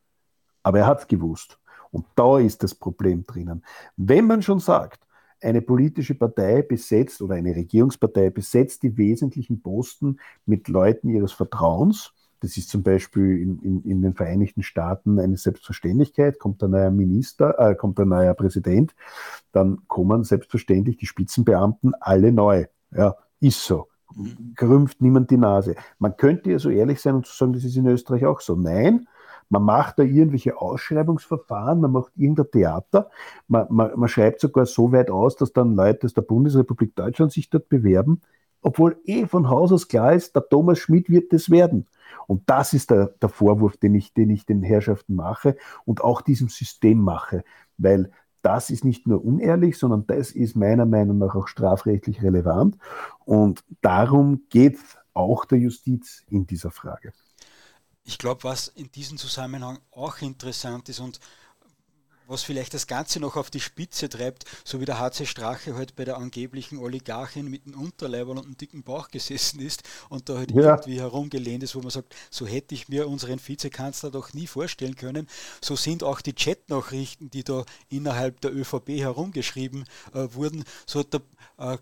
Aber er hat es gewusst. Und da ist das Problem drinnen. Wenn man schon sagt, eine politische Partei besetzt oder eine Regierungspartei besetzt die wesentlichen Posten mit Leuten ihres Vertrauens, das ist zum Beispiel in, in, in, den Vereinigten Staaten eine Selbstverständlichkeit. Kommt ein neuer Minister, äh, kommt ein neuer Präsident, dann kommen selbstverständlich die Spitzenbeamten alle neu. Ja, ist so. Mhm. Krümpft niemand die Nase. Man könnte ja so ehrlich sein und zu sagen, das ist in Österreich auch so. Nein, man macht da irgendwelche Ausschreibungsverfahren, man macht irgendein Theater, man, man, man schreibt sogar so weit aus, dass dann Leute aus der Bundesrepublik Deutschland sich dort bewerben, obwohl eh von Haus aus klar ist, der Thomas Schmidt wird das werden. Und das ist der, der Vorwurf, den ich, den ich den Herrschaften mache und auch diesem System mache, weil das ist nicht nur unehrlich, sondern das ist meiner Meinung nach auch strafrechtlich relevant. Und darum geht auch der Justiz in dieser Frage. Ich glaube, was in diesem Zusammenhang auch interessant ist und was vielleicht das Ganze noch auf die Spitze treibt, so wie der HC Strache halt bei der angeblichen Oligarchin mit einem Unterleiber und einem dicken Bauch gesessen ist und da halt ja. irgendwie herumgelehnt ist, wo man sagt, so hätte ich mir unseren Vizekanzler doch nie vorstellen können. So sind auch die Chatnachrichten, die da innerhalb der ÖVP herumgeschrieben äh, wurden, so hat der äh,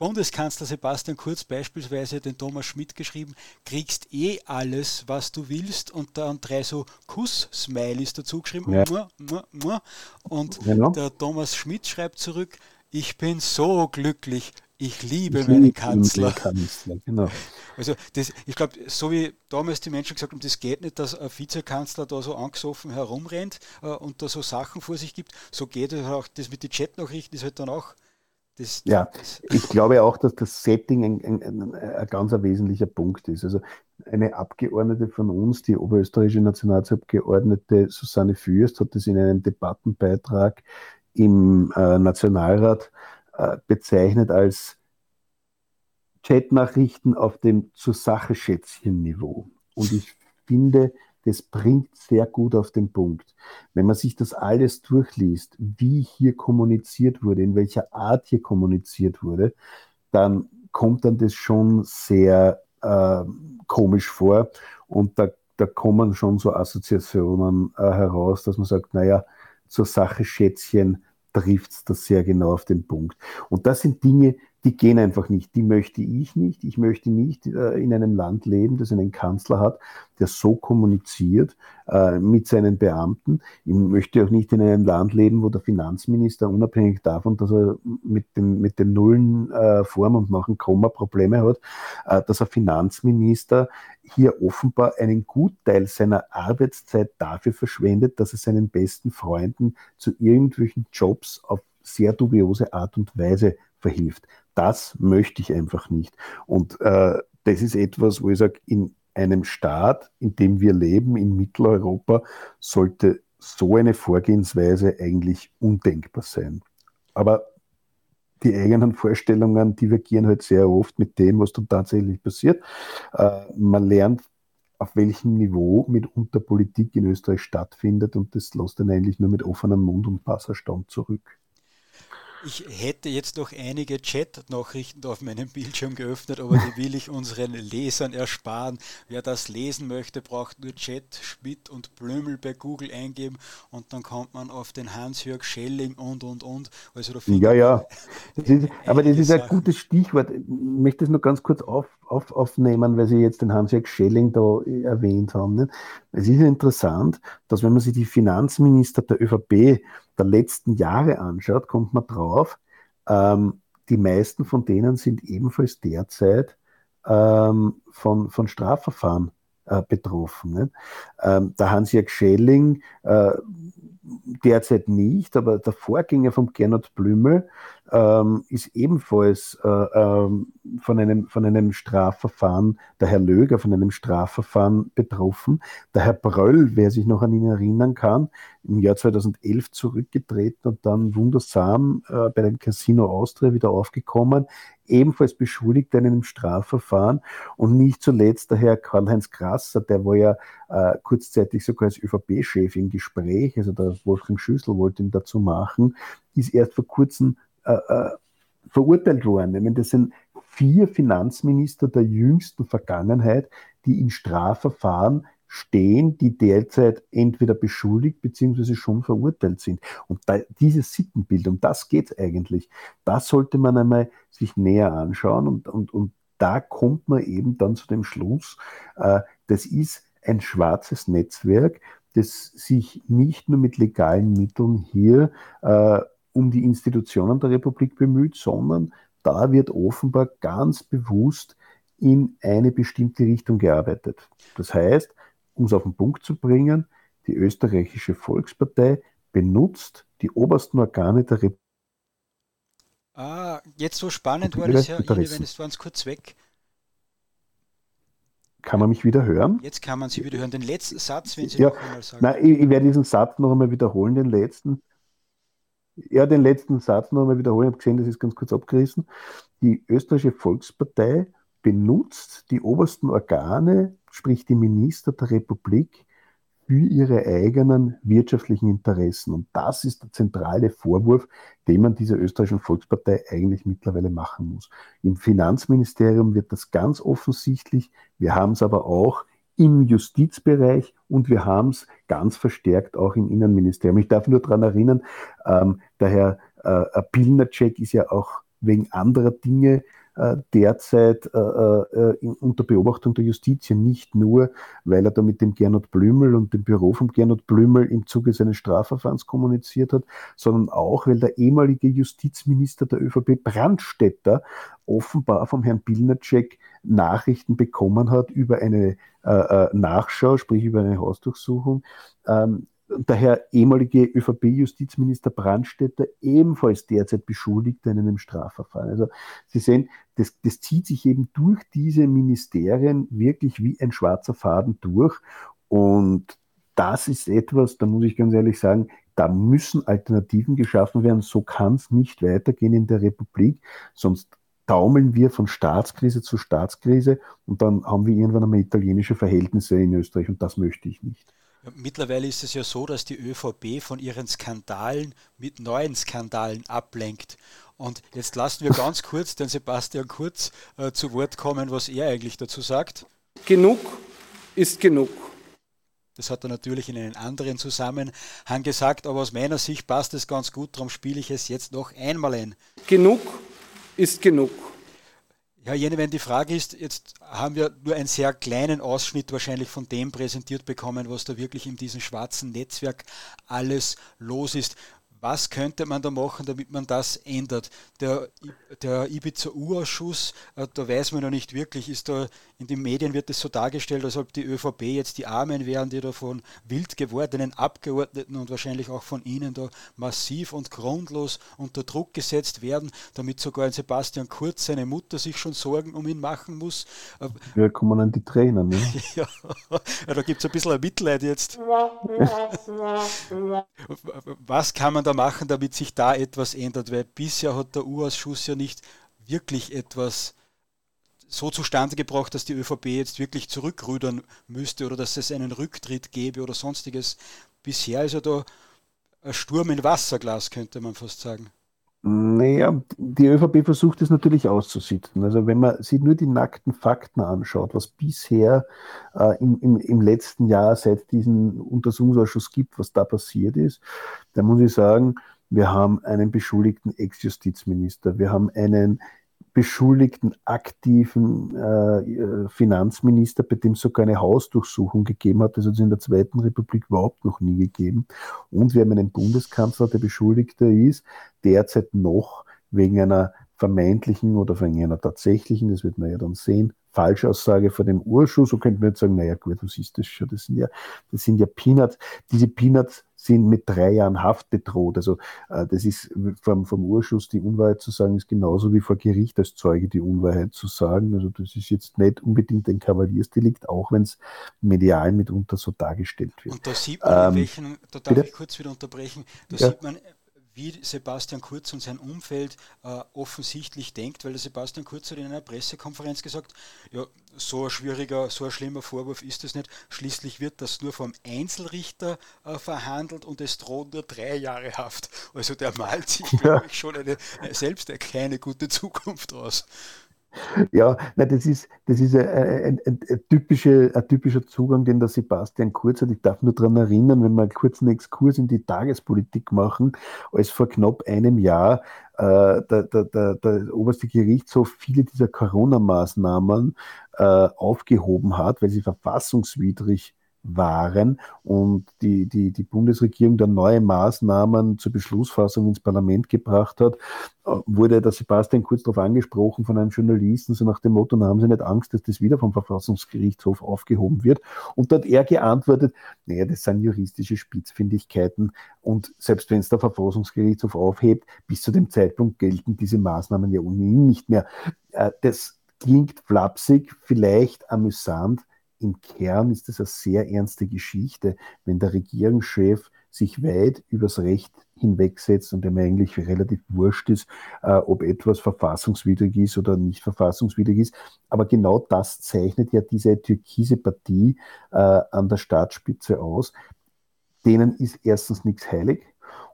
Bundeskanzler Sebastian Kurz beispielsweise den Thomas Schmidt geschrieben, kriegst eh alles, was du willst und dann drei so Kuss-Smileys dazu geschrieben. Ja. Und genau. der Thomas Schmidt schreibt zurück, ich bin so glücklich, ich liebe ich meinen Kanzler. Kanzler genau. Also das, ich glaube, so wie damals die Menschen gesagt haben, das geht nicht, dass ein Vizekanzler da so angesoffen herumrennt äh, und da so Sachen vor sich gibt, so geht es auch, das mit den Chatnachrichten ist halt dann auch das, ja, das ich glaube auch, dass das Setting ein, ein, ein, ein ganz wesentlicher Punkt ist. Also eine Abgeordnete von uns, die oberösterreichische Nationalratsabgeordnete Susanne Fürst, hat das in einem Debattenbeitrag im äh, Nationalrat äh, bezeichnet als Chatnachrichten auf dem zur Sache Schätzchen-Niveau. Und ich finde, das bringt sehr gut auf den Punkt. Wenn man sich das alles durchliest, wie hier kommuniziert wurde, in welcher Art hier kommuniziert wurde, dann kommt dann das schon sehr äh, komisch vor und da, da kommen schon so Assoziationen äh, heraus, dass man sagt, naja, zur Sache Schätzchen trifft es das sehr genau auf den Punkt. Und das sind Dinge, die gehen einfach nicht. Die möchte ich nicht. Ich möchte nicht äh, in einem Land leben, das einen Kanzler hat, der so kommuniziert äh, mit seinen Beamten. Ich möchte auch nicht in einem Land leben, wo der Finanzminister unabhängig davon, dass er mit den, mit den Nullen äh, vorm und nach dem Komma Probleme hat, äh, dass ein Finanzminister hier offenbar einen Gutteil seiner Arbeitszeit dafür verschwendet, dass er seinen besten Freunden zu irgendwelchen Jobs auf sehr dubiose Art und Weise verhilft. Das möchte ich einfach nicht. Und äh, das ist etwas, wo ich sage, in einem Staat, in dem wir leben, in Mitteleuropa, sollte so eine Vorgehensweise eigentlich undenkbar sein. Aber die eigenen Vorstellungen divergieren halt sehr oft mit dem, was dann tatsächlich passiert. Äh, man lernt, auf welchem Niveau mitunter Politik in Österreich stattfindet und das lässt dann eigentlich nur mit offenem Mund und Passerstand zurück. Ich hätte jetzt noch einige Chat-Nachrichten auf meinem Bildschirm geöffnet, aber die will ich unseren Lesern ersparen. Wer das lesen möchte, braucht nur Chat, Schmidt und Blömel bei Google eingeben und dann kommt man auf den Hans-Jörg Schelling und und und. Also da ja, ja. Das ist, aber das ist ein Sachen. gutes Stichwort. Ich möchte es nur ganz kurz auf, auf, aufnehmen, weil Sie jetzt den Hans-Jörg Schelling da erwähnt haben. Ne? Es ist interessant, dass wenn man sich die Finanzminister der ÖVP der letzten Jahre anschaut, kommt man drauf, ähm, die meisten von denen sind ebenfalls derzeit ähm, von, von Strafverfahren äh, betroffen. Ne? Ähm, der Hans-Jörg Schelling äh, derzeit nicht, aber der Vorgänger von Gernot Blümel ähm, ist ebenfalls äh, ähm, von, einem, von einem Strafverfahren, der Herr Löger von einem Strafverfahren betroffen. Der Herr Bröll, wer sich noch an ihn erinnern kann, im Jahr 2011 zurückgetreten und dann wundersam äh, bei dem Casino Austria wieder aufgekommen, ebenfalls beschuldigt in einem Strafverfahren. Und nicht zuletzt der Herr Karl-Heinz Krasser, der war ja äh, kurzzeitig sogar als ÖVP-Chef im Gespräch, also der Wolfgang Schüssel wollte ihn dazu machen, ist erst vor kurzem äh, äh, verurteilt worden. Ich meine, das sind vier Finanzminister der jüngsten Vergangenheit, die in Strafverfahren stehen, die derzeit entweder beschuldigt bzw. schon verurteilt sind. Und da, diese Sittenbild, um das geht eigentlich, das sollte man einmal sich näher anschauen und, und, und da kommt man eben dann zu dem Schluss, äh, das ist ein schwarzes Netzwerk, das sich nicht nur mit legalen Mitteln hier äh, um die Institutionen der Republik bemüht, sondern da wird offenbar ganz bewusst in eine bestimmte Richtung gearbeitet. Das heißt, um es auf den Punkt zu bringen, die österreichische Volkspartei benutzt die obersten Organe der Republik. Ah, jetzt so spannend war das ja, wenn es war uns kurz weg. Kann man mich wieder hören? Jetzt kann man Sie wieder hören. Den letzten Satz, wenn Sie ja, noch einmal sagen. Nein, ich, ich, werde diesen Satz noch einmal wiederholen, den letzten. Ja, den letzten Satz noch einmal wiederholen. Ich habe gesehen, das ist ganz kurz abgerissen. Die österreichische Volkspartei benutzt die obersten Organe, sprich die Minister der Republik, für ihre eigenen wirtschaftlichen Interessen. Und das ist der zentrale Vorwurf, den man dieser österreichischen Volkspartei eigentlich mittlerweile machen muss. Im Finanzministerium wird das ganz offensichtlich. Wir haben es aber auch im Justizbereich und wir haben es ganz verstärkt auch im Innenministerium. Ich darf nur daran erinnern, ähm, der Herr äh, Pilnacek ist ja auch wegen anderer Dinge derzeit äh, äh, unter Beobachtung der Justiz, nicht nur, weil er da mit dem Gernot Blümel und dem Büro von Gernot Blümel im Zuge seines Strafverfahrens kommuniziert hat, sondern auch, weil der ehemalige Justizminister der ÖVP Brandstätter offenbar vom Herrn Pilnacek Nachrichten bekommen hat über eine äh, Nachschau, sprich über eine Hausdurchsuchung, ähm, daher ehemalige ÖVP-Justizminister Brandstätter ebenfalls derzeit beschuldigt in einem Strafverfahren. Also Sie sehen, das, das zieht sich eben durch diese Ministerien wirklich wie ein schwarzer Faden durch. Und das ist etwas, da muss ich ganz ehrlich sagen, da müssen Alternativen geschaffen werden. So kann es nicht weitergehen in der Republik, sonst taumeln wir von Staatskrise zu Staatskrise und dann haben wir irgendwann einmal italienische Verhältnisse in Österreich und das möchte ich nicht. Mittlerweile ist es ja so, dass die ÖVP von ihren Skandalen mit neuen Skandalen ablenkt. Und jetzt lassen wir ganz kurz den Sebastian Kurz äh, zu Wort kommen, was er eigentlich dazu sagt. Genug ist genug. Das hat er natürlich in einen anderen Zusammenhang gesagt, aber aus meiner Sicht passt es ganz gut, darum spiele ich es jetzt noch einmal ein. Genug ist genug. Ja, Jene, wenn die Frage ist, jetzt haben wir nur einen sehr kleinen Ausschnitt wahrscheinlich von dem präsentiert bekommen, was da wirklich in diesem schwarzen Netzwerk alles los ist was könnte man da machen, damit man das ändert? Der, der Ibiza-U-Ausschuss, äh, da weiß man noch nicht wirklich, ist da in den Medien wird es so dargestellt, als ob die ÖVP jetzt die Armen wären, die da von wild gewordenen Abgeordneten und wahrscheinlich auch von ihnen da massiv und grundlos unter Druck gesetzt werden, damit sogar ein Sebastian Kurz, seine Mutter, sich schon Sorgen um ihn machen muss. Wir äh, kommen an die Tränen, ne? ja, da gibt es ein bisschen ein Mitleid jetzt. was kann man da da machen, damit sich da etwas ändert? Weil bisher hat der U-Ausschuss ja nicht wirklich etwas so zustande gebracht, dass die ÖVP jetzt wirklich zurückrudern müsste oder dass es einen Rücktritt gäbe oder sonstiges. Bisher ist ja da ein Sturm in Wasserglas, könnte man fast sagen. Naja, die ÖVP versucht es natürlich auszusitzen. Also wenn man sich nur die nackten Fakten anschaut, was bisher äh, im, im, im, letzten Jahr seit diesem Untersuchungsausschuss gibt, was da passiert ist, dann muss ich sagen, wir haben einen beschuldigten Ex-Justizminister, wir haben einen beschuldigten aktiven äh, Finanzminister, bei dem es sogar eine Hausdurchsuchung gegeben hat. Das hat es in der Zweiten Republik überhaupt noch nie gegeben. Und wir haben einen Bundeskanzler, der Beschuldigter ist, derzeit noch wegen einer vermeintlichen oder wegen einer tatsächlichen, das wird man ja dann sehen, Falschaussage vor dem Urschuss. So könnte man jetzt sagen, naja gut, was ist das schon? Das sind ja, das sind ja Peanuts. Diese Peanuts sind mit drei Jahren Haft bedroht. Also äh, das ist vom, vom Urschuss die Unwahrheit zu sagen, ist genauso wie vor Gericht als Zeuge die Unwahrheit zu sagen. Also das ist jetzt nicht unbedingt ein Kavaliersdelikt, auch wenn es medial mitunter so dargestellt wird. Und da sieht man, ähm, welchen, da darf bitte? ich kurz wieder unterbrechen, da ja. sieht man, wie Sebastian Kurz und sein Umfeld äh, offensichtlich denkt, weil der Sebastian Kurz hat in einer Pressekonferenz gesagt, ja, so ein schwieriger, so ein schlimmer Vorwurf ist es nicht. Schließlich wird das nur vom Einzelrichter äh, verhandelt und es drohen nur drei Jahre Haft. Also der malt sich ja. schon eine, selbst keine gute Zukunft aus. Ja, nein, das ist, das ist ein, ein, ein, typischer, ein typischer Zugang, den der Sebastian Kurz hat. Ich darf nur daran erinnern, wenn wir einen kurzen Exkurs in die Tagespolitik machen, als vor knapp einem Jahr äh, der, der, der, der, oberste Gerichtshof viele dieser Corona-Maßnahmen äh, aufgehoben hat, weil sie verfassungswidrig waren und die, die, die Bundesregierung dann neue Maßnahmen zur Beschlussfassung ins Parlament gebracht hat, äh, wurde der Sebastian kurz darauf angesprochen von einem Journalisten, so nach dem Motto, na, haben Sie nicht Angst, dass das wieder vom Verfassungsgerichtshof aufgehoben wird? Und da hat er geantwortet, naja, das sind juristische Spitzfindigkeiten und selbst wenn es der Verfassungsgerichtshof aufhebt, bis zu dem Zeitpunkt gelten diese Maßnahmen ja ohnehin nicht mehr. Äh, das klingt flapsig, vielleicht amüsant, im Kern ist es eine sehr ernste Geschichte, wenn der Regierungschef sich weit übers Recht hinwegsetzt und dem eigentlich relativ wurscht ist, äh, ob etwas verfassungswidrig ist oder nicht verfassungswidrig ist. Aber genau das zeichnet ja diese türkise Partie äh, an der Staatsspitze aus. Denen ist erstens nichts heilig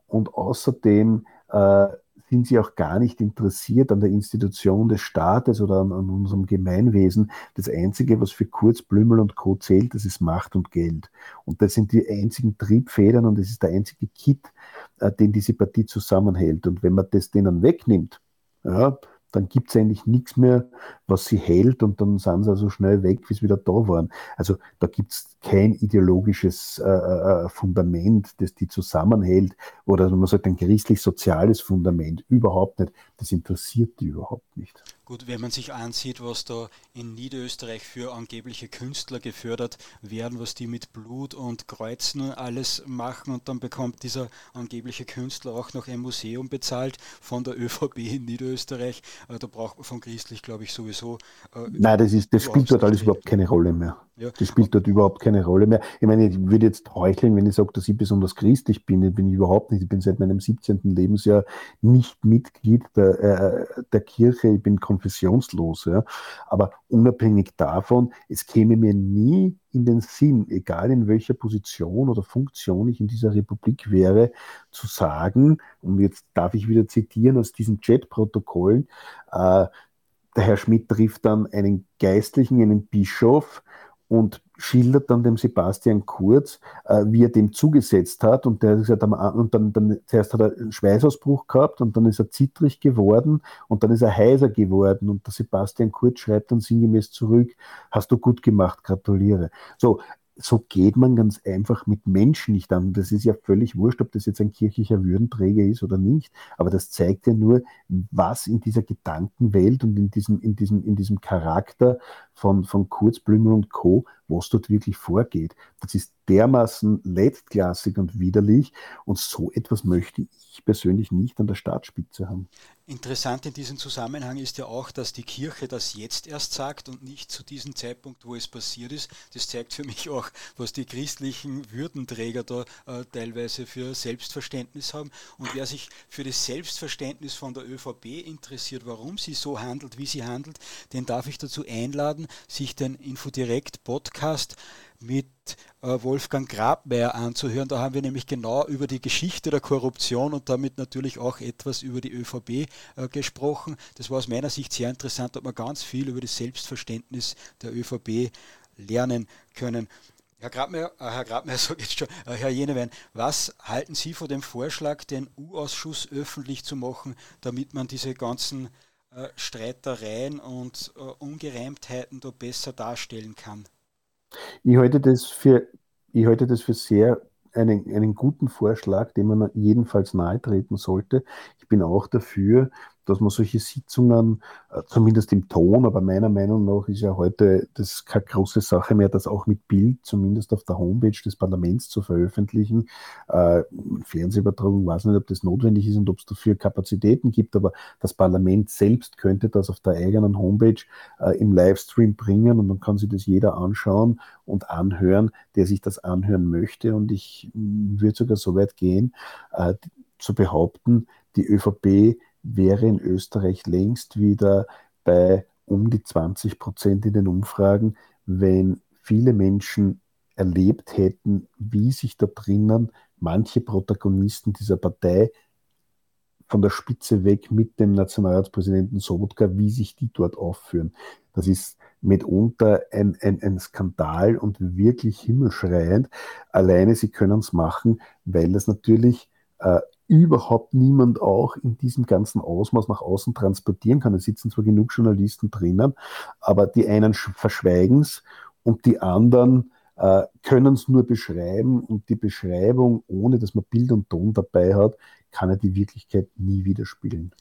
und außerdem äh, sind sie auch gar nicht interessiert an der Institution des Staates oder an, an, unserem Gemeinwesen. Das Einzige, was für Kurz, Blümel und Co. zählt, das ist Macht und Geld. Und das sind die einzigen Triebfedern und das ist der einzige Kit, äh, den diese Partie zusammenhält. Und wenn man das denen wegnimmt, ja, dann gibt es eigentlich nichts mehr, was sie hält und dann sind sie also schnell weg, wie sie wieder da waren. Also da gibt es kein ideologisches äh, äh, äh, Fundament, das die zusammenhält oder man sagt ein christlich-soziales Fundament, überhaupt nicht. Das interessiert die überhaupt nicht. Gut, wenn man sich ansieht, was da in Niederösterreich für angebliche Künstler gefördert werden, was die mit Blut und Kreuzen alles machen und dann bekommt dieser angebliche Künstler auch noch ein Museum bezahlt von der ÖVP in Niederösterreich, äh, da braucht man von christlich, glaube ich, sowieso. Äh, Nein, das, ist, das spielt dort alles überhaupt keine Rolle mehr. Ja. Das spielt dort überhaupt keine Rolle mehr. Ich meine, ich würde jetzt heucheln, wenn ich sage, dass ich besonders christlich bin. Ich bin überhaupt nicht. Ich bin seit meinem 17. Lebensjahr nicht Mitglied der, äh, der Kirche. Ich bin konfessionslos. Ja. Aber unabhängig davon, es käme mir nie in den Sinn, egal in welcher Position oder Funktion ich in dieser Republik wäre, zu sagen, und jetzt darf ich wieder zitieren aus diesen Chat-Protokollen, äh, der Herr Schmidt trifft dann einen Geistlichen, einen Bischof, und schildert dann dem Sebastian Kurz, äh, wie er dem zugesetzt hat. Und der ja dann, und dann, dann zuerst hat er einen Schweißausbruch gehabt und dann ist er zittrig geworden und dann ist er heiser geworden. Und der Sebastian Kurz schreibt dann sinngemäß zurück: Hast du gut gemacht, gratuliere. So, so geht man ganz einfach mit Menschen nicht an. Das ist ja völlig wurscht, ob das jetzt ein kirchlicher Würdenträger ist oder nicht. Aber das zeigt ja nur, was in dieser Gedankenwelt und in diesem, in diesem, in diesem Charakter von, von Kurz, Blümel und Co., was dort wirklich vorgeht. Das ist dermaßen letztklassig und widerlich und so etwas möchte ich persönlich nicht an der Staatsspitze haben. Interessant in diesem Zusammenhang ist ja auch, dass die Kirche das jetzt erst sagt und nicht zu diesem Zeitpunkt, wo es passiert ist. Das zeigt für mich auch, was die christlichen Würdenträger da äh, teilweise für Selbstverständnis haben. Und wer sich für das Selbstverständnis von der ÖVP interessiert, warum sie so handelt, wie sie handelt, den darf ich dazu einladen, sich den Infodirect Podcast mit äh, Wolfgang Grabmeier anzuhören. Da haben wir nämlich genau über die Geschichte der Korruption und damit natürlich auch etwas über die ÖVP äh, gesprochen. Das war aus meiner Sicht sehr interessant, hat man ganz viel über das Selbstverständnis der ÖVP lernen können. Herr Grabmeier, äh, Herr Grabmeier, sage jetzt schon, Herr Jenewein, was halten Sie von dem Vorschlag, den U-Ausschuss öffentlich zu machen, damit man diese ganzen äh, Streitereien und äh, Ungereimtheiten da besser darstellen kann? Ich halte das für, ich halte das für sehr einen, einen guten Vorschlag, dem man jedenfalls nahe treten sollte. Ich bin auch dafür, dass man solche Sitzungen, äh, zumindest im Ton, aber meiner Meinung nach ist ja heute das keine große Sache mehr, das auch mit Bild, zumindest auf der Homepage des Parlaments zu veröffentlichen. Äh, Fernsehübertragung, weiß nicht, ob das notwendig ist und ob es dafür Kapazitäten gibt, aber das Parlament selbst könnte das auf der eigenen Homepage äh, im Livestream bringen und dann kann sich das jeder anschauen und anhören, der sich das anhören möchte. Und ich würde sogar so weit gehen, äh, zu behaupten, die ÖVP wäre in Österreich längst wieder bei um die 20 Prozent in den Umfragen, wenn viele Menschen erlebt hätten, wie sich da drinnen manche Protagonisten dieser Partei von der Spitze weg mit dem Nationalratspräsidenten Sobotka, wie sich die dort aufführen. Das ist mitunter ein, ein, ein Skandal und wirklich himmelschreiend. Alleine sie können es machen, weil es natürlich äh, überhaupt niemand auch in diesem ganzen Ausmaß nach außen transportieren kann. Es sitzen zwar genug Journalisten drinnen, aber die einen verschweigen es und die anderen äh, können es nur beschreiben und die Beschreibung, ohne dass man Bild und Ton dabei hat, kann er die Wirklichkeit nie widerspiegeln.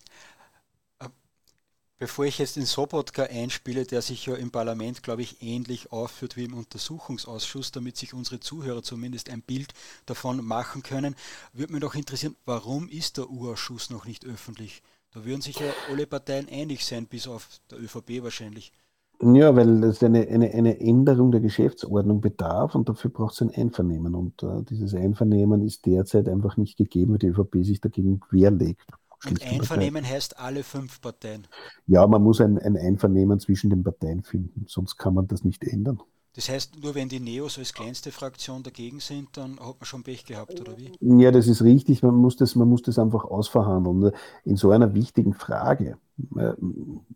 Bevor ich jetzt den Sobotka einspiele, der sich ja im Parlament, glaube ich, ähnlich aufführt wie im Untersuchungsausschuss, damit sich unsere Zuhörer zumindest ein Bild davon machen können, würde mich doch interessieren, warum ist der U-Ausschuss noch nicht öffentlich? Da würden sich ja alle Parteien einig sein, bis auf der ÖVP wahrscheinlich. Ja, weil es eine, eine, eine Änderung der Geschäftsordnung bedarf und dafür braucht es ein Einvernehmen. Und äh, dieses Einvernehmen ist derzeit einfach nicht gegeben, weil die ÖVP sich dagegen querlegt. Und Einvernehmen heißt alle fünf Parteien. Ja, man muss ein, ein Einvernehmen zwischen den Parteien finden, sonst kann man das nicht ändern. Das heißt, nur wenn die Neos als kleinste Fraktion dagegen sind, dann hat man schon Pech gehabt, oder wie? Ja, das ist richtig. Man muss das, man muss das einfach ausverhandeln. In so einer wichtigen Frage,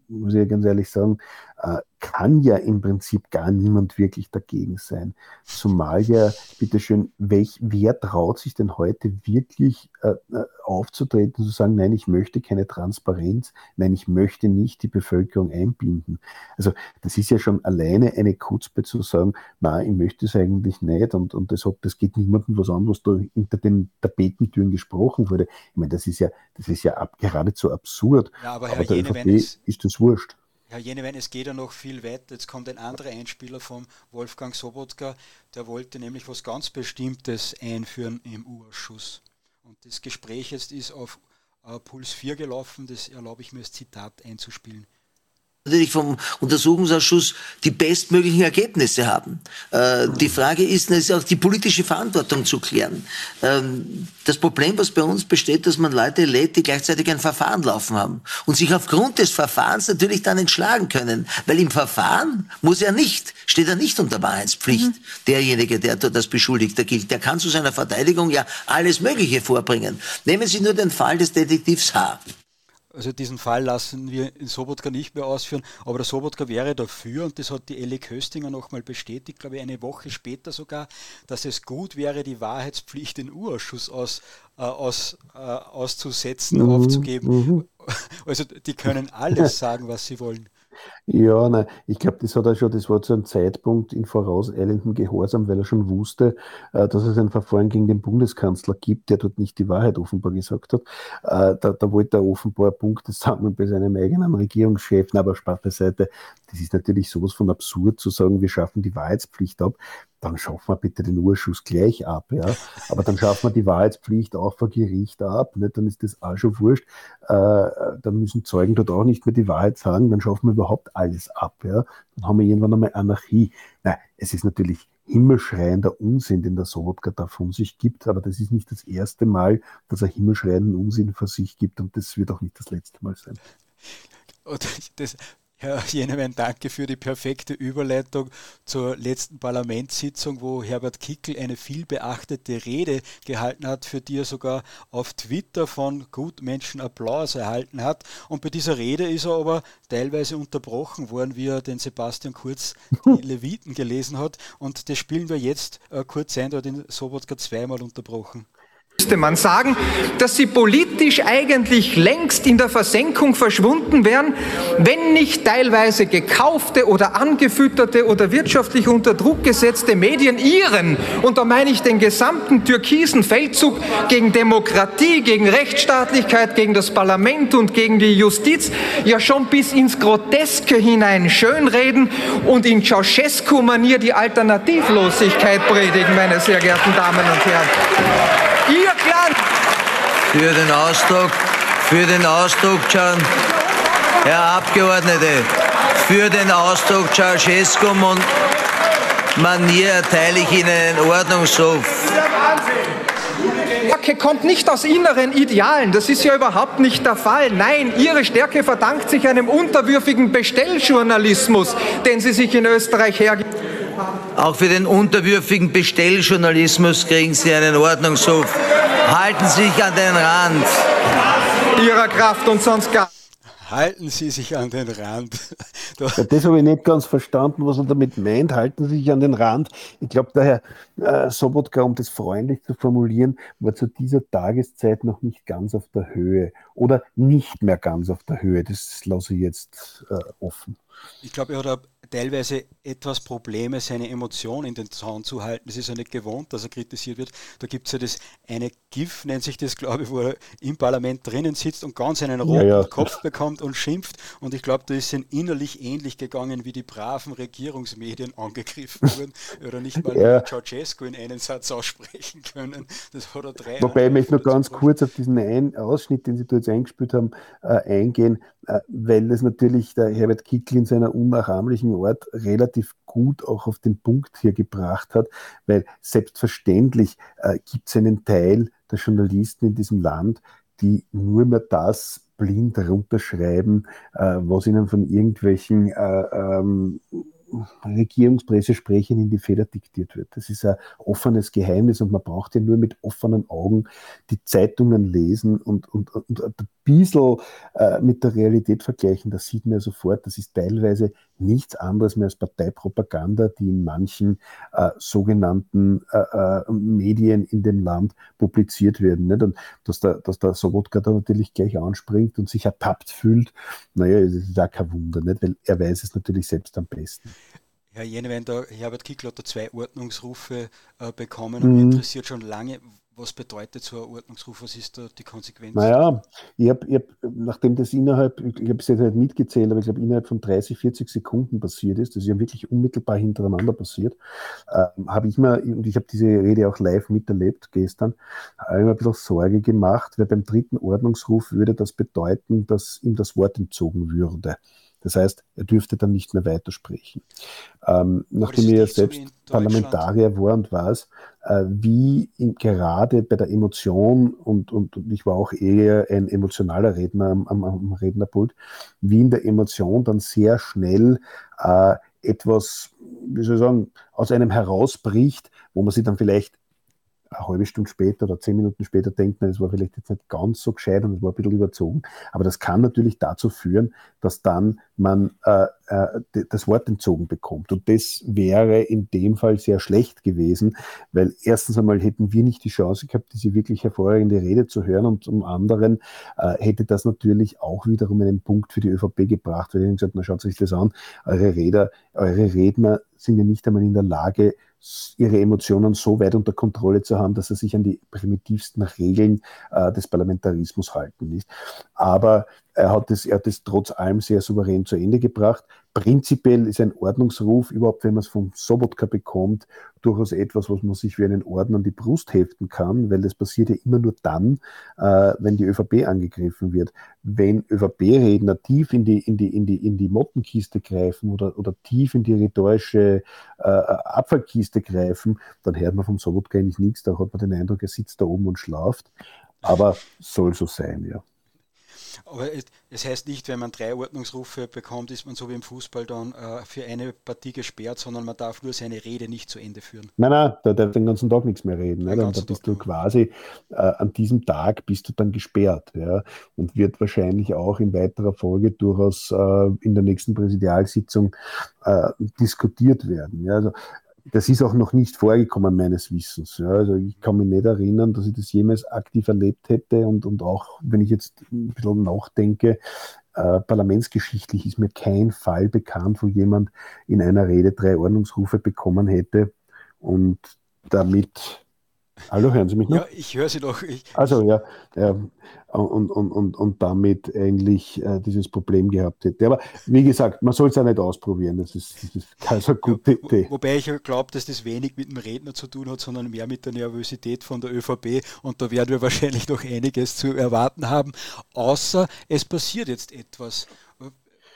muss ich ganz ehrlich sagen, äh, kann ja im Prinzip gar niemand wirklich dagegen sein. Zumal ja, bitteschön, welch, wer traut sich denn heute wirklich äh, äh, aufzutreten und zu sagen, nein, ich möchte keine Transparenz, nein, ich möchte nicht die Bevölkerung einbinden. Also das ist ja schon alleine eine Kutzpe zu sagen, nein, ich möchte es eigentlich nicht und, und das, hat, das geht niemandem was an, was da hinter den Tapetentüren gesprochen wurde. Ich meine, das ist ja, das ist ja ab, geradezu absurd. Ja, aber, Herr aber der Jene, ÖVP ist das wurscht. Herr Jenewein, es geht ja noch viel weiter. Jetzt kommt ein anderer Einspieler vom Wolfgang Sobotka, der wollte nämlich was ganz Bestimmtes einführen im U-Ausschuss. Und das Gespräch jetzt ist auf äh, Puls 4 gelaufen, das erlaube ich mir als Zitat einzuspielen natürlich vom Untersuchungsausschuss die bestmöglichen Ergebnisse haben. Äh, die Frage ist, ist auch die politische Verantwortung zu klären. Ähm, das Problem, was bei uns besteht, dass man Leute lädt, die gleichzeitig ein Verfahren laufen haben und sich aufgrund des Verfahrens natürlich dann entschlagen können, weil im Verfahren muss er nicht, steht er nicht unter Wahrheitspflicht. Mhm. Derjenige, der dort als Beschuldigter gilt, der kann zu seiner Verteidigung ja alles Mögliche vorbringen. Nehmen Sie nur den Fall des Detektivs H. Also diesen Fall lassen wir in Sobotka nicht mehr ausführen, aber der Sobotka wäre dafür und das hat die Ellie Köstinger nochmal bestätigt, glaube ich, eine Woche später sogar, dass es gut wäre, die Wahrheitspflicht in Urausschuss aus, äh, aus, äh, auszusetzen, mhm, aufzugeben. Mhm. Also die können alles sagen, was sie wollen. Ja, nein, ich glaube, das hat er schon, das war zu einem Zeitpunkt in vorauseilendem Gehorsam, weil er schon wusste, äh, dass es ein Verfahren gegen den Bundeskanzler gibt, der dort nicht die Wahrheit offenbar gesagt hat. Äh, da, da wollte er offenbar Punkte sammeln bei seinem eigenen Regierungschef, aber Spaß beiseite. Das ist natürlich sowas von absurd zu sagen, wir schaffen die Wahrheitspflicht ab dann schaffen wir bitte den Urschuss gleich ab, ja. Aber dann schaffen wir die Wahrheitspflicht auch vor Gericht ab, nicht? dann ist das auch schon wurscht. Äh, dann müssen Zeugen dort auch nicht mehr die Wahrheit sagen, dann schaffen wir überhaupt alles ab, ja. Dann haben wir irgendwann einmal Anarchie. Nein, es ist natürlich himmelschreiender Unsinn, den der Sobotka da von sich gibt, aber das ist nicht das erste Mal, dass er himmelschreienden Unsinn von sich gibt und das wird auch nicht das letzte Mal sein. Und das, Herr Jenewein, danke für die perfekte Überleitung zur letzten Parlamentssitzung, wo Herbert Kickel eine vielbeachtete Rede gehalten hat, für die er sogar auf Twitter von Gutmenschen Applaus erhalten hat. Und bei dieser Rede ist er aber teilweise unterbrochen worden, wie er den Sebastian Kurz die Leviten gelesen hat. Und das spielen wir jetzt äh, kurz ein, da hat den Sobotka zweimal unterbrochen müsste man sagen, dass sie politisch eigentlich längst in der Versenkung verschwunden wären, wenn nicht teilweise gekaufte oder angefütterte oder wirtschaftlich unter Druck gesetzte Medien ihren, und da meine ich den gesamten türkisen Feldzug gegen Demokratie, gegen Rechtsstaatlichkeit, gegen das Parlament und gegen die Justiz ja schon bis ins Groteske hinein schönreden und in Ceausescu-Manier die Alternativlosigkeit predigen, meine sehr geehrten Damen und Herren. Ihr Glanz! Für den Ausdruck, für den Ausdruck, Can, Herr Abgeordnete, für den Ausdruck Ceausescu und Manier erteile ich Ihnen einen Ordnungsruf. Stärke kommt nicht aus inneren Idealen. Das ist ja überhaupt nicht der Fall. Nein, Ihre Stärke verdankt sich einem unterwürfigen Bestelljournalismus, den Sie sich in Österreich hergeben. Auch für den unterwürfigen Bestelljournalismus kriegen Sie einen Ordnungshof. Halten Sie sich an den Rand. ihrer Kraft und sonst gar halten Sie sich an den Rand. Ja, das habe ich nicht ganz verstanden, was er damit meint. Halten Sie sich an den Rand. Ich glaube, der Herr äh, Sobotka, um das freundlich zu formulieren, war zu dieser Tageszeit noch nicht ganz auf der Höhe oder nicht mehr ganz auf der Höhe. Das lasse ich jetzt äh, offen. Ich glaube, er hat teilweise etwas Probleme, seine Emotionen in den Zaun zu halten. Das ist ja nicht gewohnt, dass er kritisiert wird. Da gibt es ja das eine GIF, nennt sich das, glaube ich, wo er im Parlament drinnen sitzt und ganz einen roten ja, ja. Kopf bekommt und schimpft. Und ich glaube, da ist es innerlich ähnlich gegangen, wie die braven Regierungsmedien angegriffen wurden oder nicht mal ja. Ceausescu in einen Satz aussprechen können. Das hat er drei. Wobei ich möchte noch ganz kurz auf diesen einen Ausschnitt, den Sie da jetzt eingespielt haben, äh, eingehen, weil das natürlich der Herbert Kickl in seiner unnachahmlichen Ort relativ gut auch auf den Punkt hier gebracht hat, weil selbstverständlich äh, gibt es einen Teil der Journalisten in diesem Land, die nur mehr das blind runterschreiben, äh, was ihnen von irgendwelchen äh, ähm, Regierungspressesprechern in die Feder diktiert wird. Das ist ein offenes Geheimnis und man braucht ja nur mit offenen Augen die Zeitungen lesen und, und, und ein bisschen äh, mit der Realität vergleichen. Das sieht man ja sofort. Das ist teilweise nichts anderes mehr als Parteipropaganda, die in manchen äh, sogenannten äh, äh Medien in dem Land publiziert werden. Nicht? Und dass der, dass der Sobotka da natürlich gleich anspringt und sich ertappt fühlt, naja, das ist auch kein Wunder, nicht? weil er weiß es natürlich selbst am besten. Herr Jennewein, der Herbert Kickl hat da zwei Ordnungsrufe äh, bekommen und mhm. mich interessiert schon lange, was bedeutet so ein Ordnungsruf? Was ist da die Konsequenz? Naja, ich habe, hab, nachdem das innerhalb, ich habe es jetzt nicht mitgezählt, aber ich glaube, innerhalb von 30, 40 Sekunden passiert ist, das ist ja wirklich unmittelbar hintereinander passiert, äh, habe ich mir, und ich habe diese Rede auch live miterlebt gestern, habe ich mir ein bisschen Sorge gemacht, weil beim dritten Ordnungsruf würde das bedeuten, dass ihm das Wort entzogen würde. Das heißt, er dürfte dann nicht mehr weitersprechen. Ähm, nachdem er selbst Parlamentarier war und weiß, äh, wie in, gerade bei der Emotion, und, und, und, ich war auch eher ein emotionaler Redner am, am, am Rednerpult, wie in der Emotion dann sehr schnell äh, etwas, wie soll ich sagen, aus einem herausbricht, wo man sich dann vielleicht eine halbe Stunde später oder zehn Minuten später denkt, nein, das war vielleicht jetzt nicht ganz so gescheit und es war ein bisschen überzogen. Aber das kann natürlich dazu führen, dass dann man äh, äh, das Wort entzogen bekommt. Und das wäre in dem Fall sehr schlecht gewesen, weil erstens einmal hätten wir nicht die Chance gehabt, diese wirklich hervorragende Rede zu hören und zum anderen äh, hätte das natürlich auch wiederum einen Punkt für die ÖVP gebracht, weil ich gesagt, na schaut sich das an, eure Redner, eure Redner sind ja nicht einmal in der Lage, ihre Emotionen so weit unter Kontrolle zu haben, dass sie sich an die primitivsten Regeln äh, des Parlamentarismus halten. Nicht? Aber er hat, es, er trotz allem sehr souverän zu Ende gebracht. Prinzipiell ist ein Ordnungsruf, überhaupt wenn man es vom Sobotka bekommt, durchaus etwas, was man sich wie einen Orden an die Brust heften kann, weil das passiert ja immer nur dann, äh, wenn die ÖVP angegriffen wird. Wenn ÖVP-Redner tief in die, in die, in die, in die Mottenkiste greifen oder, oder tief in die rhetorische äh, Abfallkiste greifen, dann hört man vom Sobotka eigentlich nichts. Da hat man den Eindruck, er sitzt da oben und schlaft. Aber soll so sein, ja. Aber es, es, heißt nicht, wenn man drei Ordnungsrufe bekommt, ist man so wie im Fußball dann äh, für eine Partie gesperrt, sondern man darf nur seine Rede nicht zu Ende führen. Nein, nein, da darf den ganzen Tag nichts mehr reden. Ne? Und da bist du quasi, äh, an diesem Tag bist du dann gesperrt. Ja? Und wird wahrscheinlich auch in weiterer Folge durchaus äh, in der nächsten Präsidialsitzung äh, diskutiert werden. Ja? Also, das ist auch noch nicht vorgekommen, meines Wissens. Ja, also ich kann mich nicht erinnern, dass ich das jemals aktiv erlebt hätte und, und auch, wenn ich jetzt ein bisschen nachdenke, äh, parlamentsgeschichtlich ist mir kein Fall bekannt, wo jemand in einer Rede drei Ordnungsrufe bekommen hätte und damit Hallo, hören Sie mich noch? Ja, ich höre Sie doch. Ich, also ja, ja und, und, und, und damit eigentlich äh, dieses Problem gehabt hätte. Aber wie gesagt, man soll es ja nicht ausprobieren, das ist, das ist keine so gute Idee. Wobei ich glaube, dass das wenig mit dem Redner zu tun hat, sondern mehr mit der Nervosität von der ÖVP und da werden wir wahrscheinlich noch einiges zu erwarten haben, außer es passiert jetzt etwas.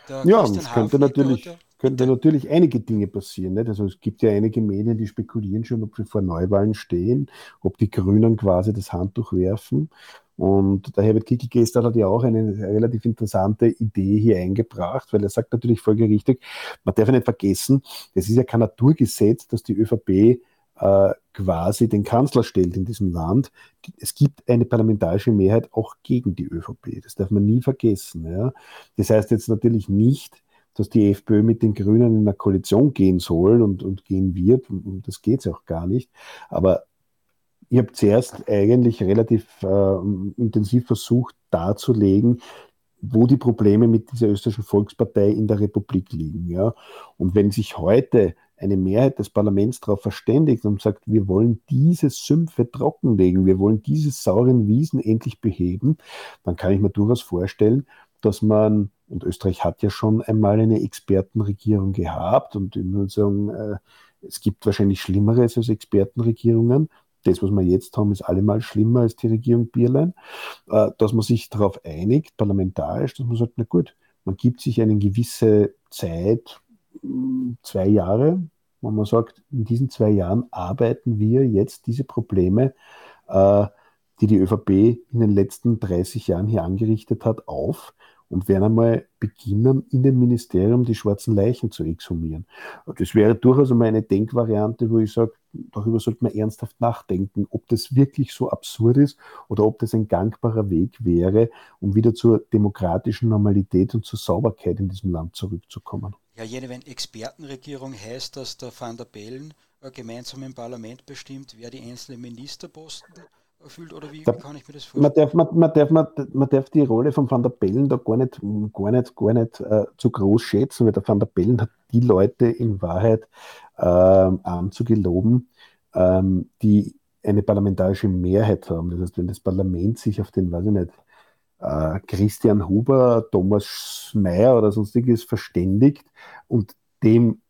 Der ja, es könnte natürlich könnte natürlich einige Dinge passieren. Nicht? Also es gibt ja einige Medien, die spekulieren schon, ob wir vor Neuwahlen stehen, ob die Grünen quasi das Handtuch werfen. Und der Herbert Kickl gestern hat ja auch eine relativ interessante Idee hier eingebracht, weil er sagt natürlich folgerichtig, man darf ja nicht vergessen, es ist ja kein Naturgesetz, dass die ÖVP äh, quasi den Kanzler stellt in diesem Land. Es gibt eine parlamentarische Mehrheit auch gegen die ÖVP. Das darf man nie vergessen. Ja. Das heißt jetzt natürlich nicht, dass die FPÖ mit den Grünen in einer Koalition gehen soll und, und gehen wird. Und, und das geht es auch gar nicht. Aber ich habe zuerst eigentlich relativ äh, intensiv versucht darzulegen, wo die Probleme mit dieser österreichischen Volkspartei in der Republik liegen. Ja? Und wenn sich heute eine Mehrheit des Parlaments darauf verständigt und sagt, wir wollen diese Sümpfe trockenlegen, wir wollen diese sauren Wiesen endlich beheben, dann kann ich mir durchaus vorstellen, dass man, und Österreich hat ja schon einmal eine Expertenregierung gehabt und ich würde sagen, äh, es gibt wahrscheinlich Schlimmeres als Expertenregierungen. Das, was wir jetzt haben, ist allemal schlimmer als die Regierung Bierlein, äh, dass man sich darauf einigt, parlamentarisch, dass man sagt, na gut, man gibt sich eine gewisse Zeit, zwei Jahre, wo man sagt, in diesen zwei Jahren arbeiten wir jetzt diese Probleme, äh, die die ÖVP in den letzten 30 Jahren hier angerichtet hat, auf und werden einmal beginnen, in dem Ministerium die schwarzen Leichen zu exhumieren. Das wäre durchaus einmal eine Denkvariante, wo ich sage, darüber sollte man ernsthaft nachdenken, ob das wirklich so absurd ist oder ob das ein gangbarer Weg wäre, um wieder zur demokratischen Normalität und zur Sauberkeit in diesem Land zurückzukommen. Ja, jene, wenn Expertenregierung heißt, dass der Van der Bellen äh, gemeinsam im Parlament bestimmt, wer die einzelnen Ministerposten erfüllt oder wie, wie, kann ich mir das vorstellen? Man darf, man, man, darf, man, man darf die Rolle von Van der Bellen da gar nicht, gar nicht, gar nicht äh, zu groß schätzen, weil der Van der Bellen hat die Leute in Wahrheit ähm, anzugeloben, ähm, die eine parlamentarische Mehrheit haben. Das heißt, wenn das Parlament sich auf den, weiß ich nicht, äh, Christian Huber, Thomas Mayer oder sonstiges verständigt und dem,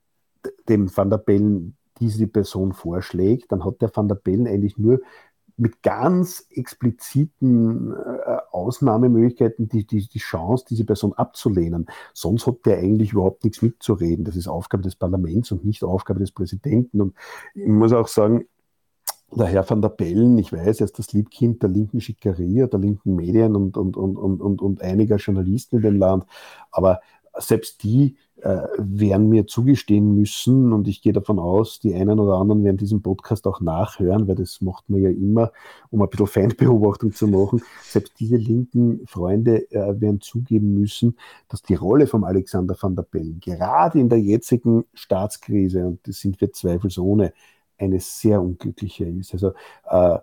dem Van der Bellen diese Person vorschlägt, dann hat der Van der Bellen eigentlich nur mit ganz expliziten äh, Ausnahmemöglichkeiten die, die, die Chance, diese Person abzulehnen. Sonst hat der eigentlich überhaupt nichts mitzureden. Das ist Aufgabe des Parlaments und nicht Aufgabe des Präsidenten. Und ich muss auch sagen, der Herr van der Bellen, ich weiß, er ist das Liebkind der linken Schickeria, der linken Medien und, und, und, und, und einiger Journalisten in dem Land, aber selbst die äh, werden mir zugestehen müssen und ich gehe davon aus, die einen oder anderen werden diesen Podcast auch nachhören, weil das macht man ja immer, um ein bisschen Feindbeobachtung zu machen. Selbst diese linken Freunde äh, werden zugeben müssen, dass die Rolle von Alexander van der Bellen gerade in der jetzigen Staatskrise, und das sind wir zweifelsohne, eine sehr unglückliche ist. Also äh,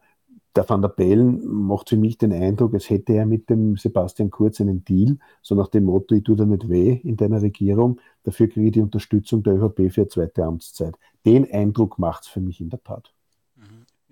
der Van der Bellen macht für mich den Eindruck, als hätte er mit dem Sebastian Kurz einen Deal, so nach dem Motto, ich tue dir nicht weh in deiner Regierung, dafür kriege ich die Unterstützung der ÖVP für eine zweite Amtszeit. Den Eindruck macht es für mich in der Tat.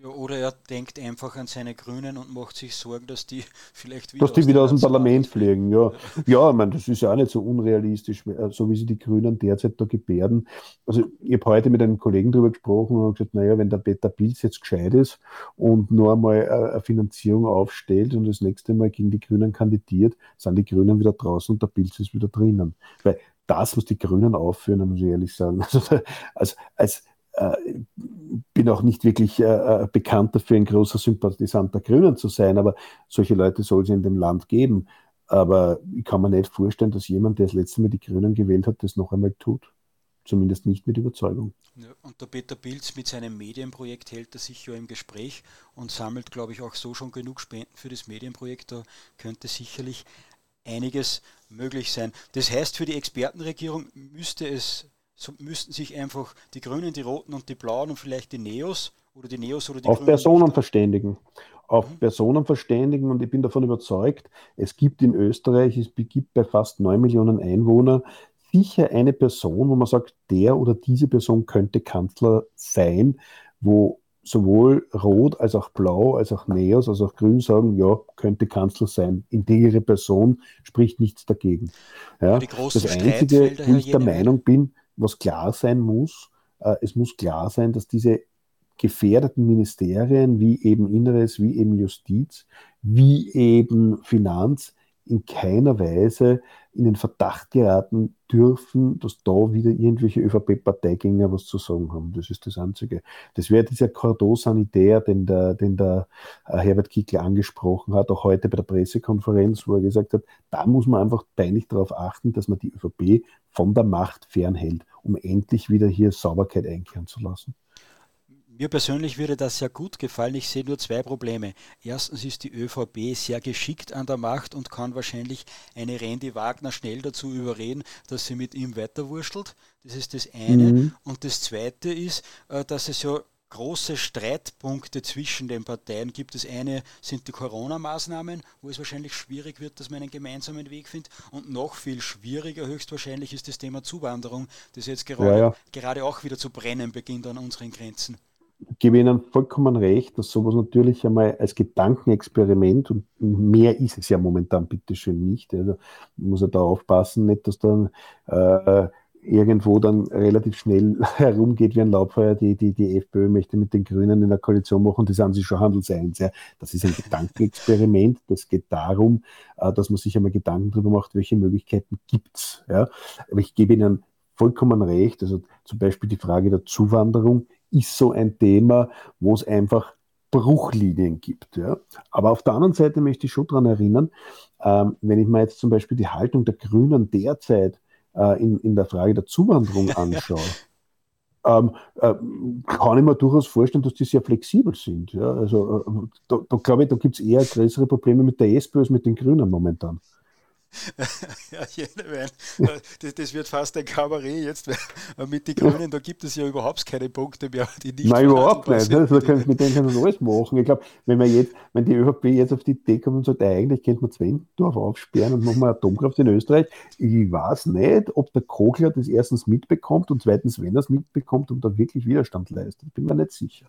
Ja, oder er denkt einfach an seine Grünen und macht sich Sorgen, dass die vielleicht wieder, dass die aus, wieder aus dem Parlament fliegen. Ja, ja ich meine, das ist ja auch nicht so unrealistisch, äh, so wie sie die Grünen derzeit da gebärden. Also, ich habe heute mit einem Kollegen darüber gesprochen und gesagt, naja, wenn der Peter Pilz jetzt gescheit ist und nur einmal äh, eine Finanzierung aufstellt und das nächste Mal gegen die Grünen kandidiert, sind die Grünen wieder draußen und der Pilz ist wieder drinnen. Weil das, was die Grünen aufführen, muss ich ehrlich sagen, also, als, als bin auch nicht wirklich äh, äh, bekannt dafür, ein großer Sympathisant der Grünen zu sein, aber solche Leute soll es in dem Land geben. Aber ich kann mir nicht vorstellen, dass jemand, der das letzte Mal die Grünen gewählt hat, das noch einmal tut. Zumindest nicht mit Überzeugung. Ja, und der Peter Pilz mit seinem Medienprojekt hält er sich ja im Gespräch und sammelt, glaube ich, auch so schon genug Spenden für das Medienprojekt. Da könnte sicherlich einiges möglich sein. Das heißt, für die Expertenregierung müsste es so müssten sich einfach die Grünen, die Roten und die Blauen und vielleicht die Neos oder die Neos oder die Auf Grünen Personen verständigen. Auf mhm. Personen verständigen und ich bin davon überzeugt, es gibt in Österreich, es gibt bei fast 9 Millionen Einwohnern sicher eine Person, wo man sagt, der oder diese Person könnte Kanzler sein, wo sowohl Rot als auch Blau, als auch Neos, als auch Grün sagen, ja, könnte Kanzler sein. Integere Person spricht nichts dagegen. Ja, das Einzige, wo ich der Meinung bin, was klar sein muss, äh, es muss klar sein, dass diese gefährdeten Ministerien wie eben Inneres, wie eben Justiz, wie eben Finanz in keiner Weise in den Verdacht geraten dürfen, dass da wieder irgendwelche ÖVP-Parteigänger was zu sagen haben. Das ist das Einzige. Das wäre dieser Cordon sanitär, den der, den der äh, Herbert Kickl angesprochen hat, auch heute bei der Pressekonferenz, wo er gesagt hat, da muss man einfach peinlich darauf achten, dass man die ÖVP von der Macht fernhält, um endlich wieder hier Sauberkeit einkehren zu lassen Mir persönlich würde das sehr gut gefallen. Ich sehe nur zwei Probleme. Erstens ist die ÖVP sehr geschickt an der Macht und kann wahrscheinlich eine Randy Wagner schnell dazu überreden, dass sie mit ihm weiterwurschtelt. Das ist das eine. Mhm. Und das zweite ist, äh, dass es ja große Streitpunkte zwischen den Parteien gibt. Das eine sind die Corona-Maßnahmen, wo es wahrscheinlich schwierig wird, dass man einen gemeinsamen Weg findet. Und noch viel schwieriger höchstwahrscheinlich ist das Thema Zuwanderung, das jetzt gerade, ja, ja. gerade auch wieder zu brennen beginnt an unseren Grenzen. Ich gebe Ihnen vollkommen recht, dass sowas natürlich einmal als Gedankenexperiment und mehr ist es ja momentan bitteschön nicht. Also muss er da aufpassen, nicht, dass dann äh, irgendwo dann relativ schnell herumgeht wie ein Laubfeuer, die, die, die FPÖ möchte mit den Grünen in der Koalition machen, das haben sie schon handelseins. Ja. Das ist ein Gedankenexperiment. Das geht darum, äh, dass man sich einmal Gedanken darüber macht, welche Möglichkeiten gibt es. Ja. Aber ich gebe Ihnen vollkommen recht. Also zum Beispiel die Frage der Zuwanderung ist so ein Thema, wo es einfach Bruchlinien gibt. Ja. Aber auf der anderen Seite möchte ich schon daran erinnern, ähm, wenn ich mir jetzt zum Beispiel die Haltung der Grünen derzeit äh, in, in der Frage der Zuwanderung anschaue, ähm, äh, kann ich mir durchaus vorstellen, dass die sehr flexibel sind. Ja? Also äh, da, da glaube ich, da gibt es eher größere Probleme mit der SPÖ als mit den Grünen momentan. ja, jene das, das wird fast ein Kabarett jetzt mit den Grünen, da gibt es ja überhaupt keine Punkte mehr, die nicht Nein, überhaupt nicht. Ne? Also, können, mit denen kann man alles machen. Ich glaube, wenn man jetzt, wenn die ÖVP jetzt auf die Idee kommt und sagt, eigentlich könnte man Zwendorf aufsperren und machen wir Atomkraft in Österreich, ich weiß nicht, ob der Kogler das erstens mitbekommt und zweitens, wenn er es mitbekommt und da wirklich Widerstand leistet. Bin mir nicht sicher.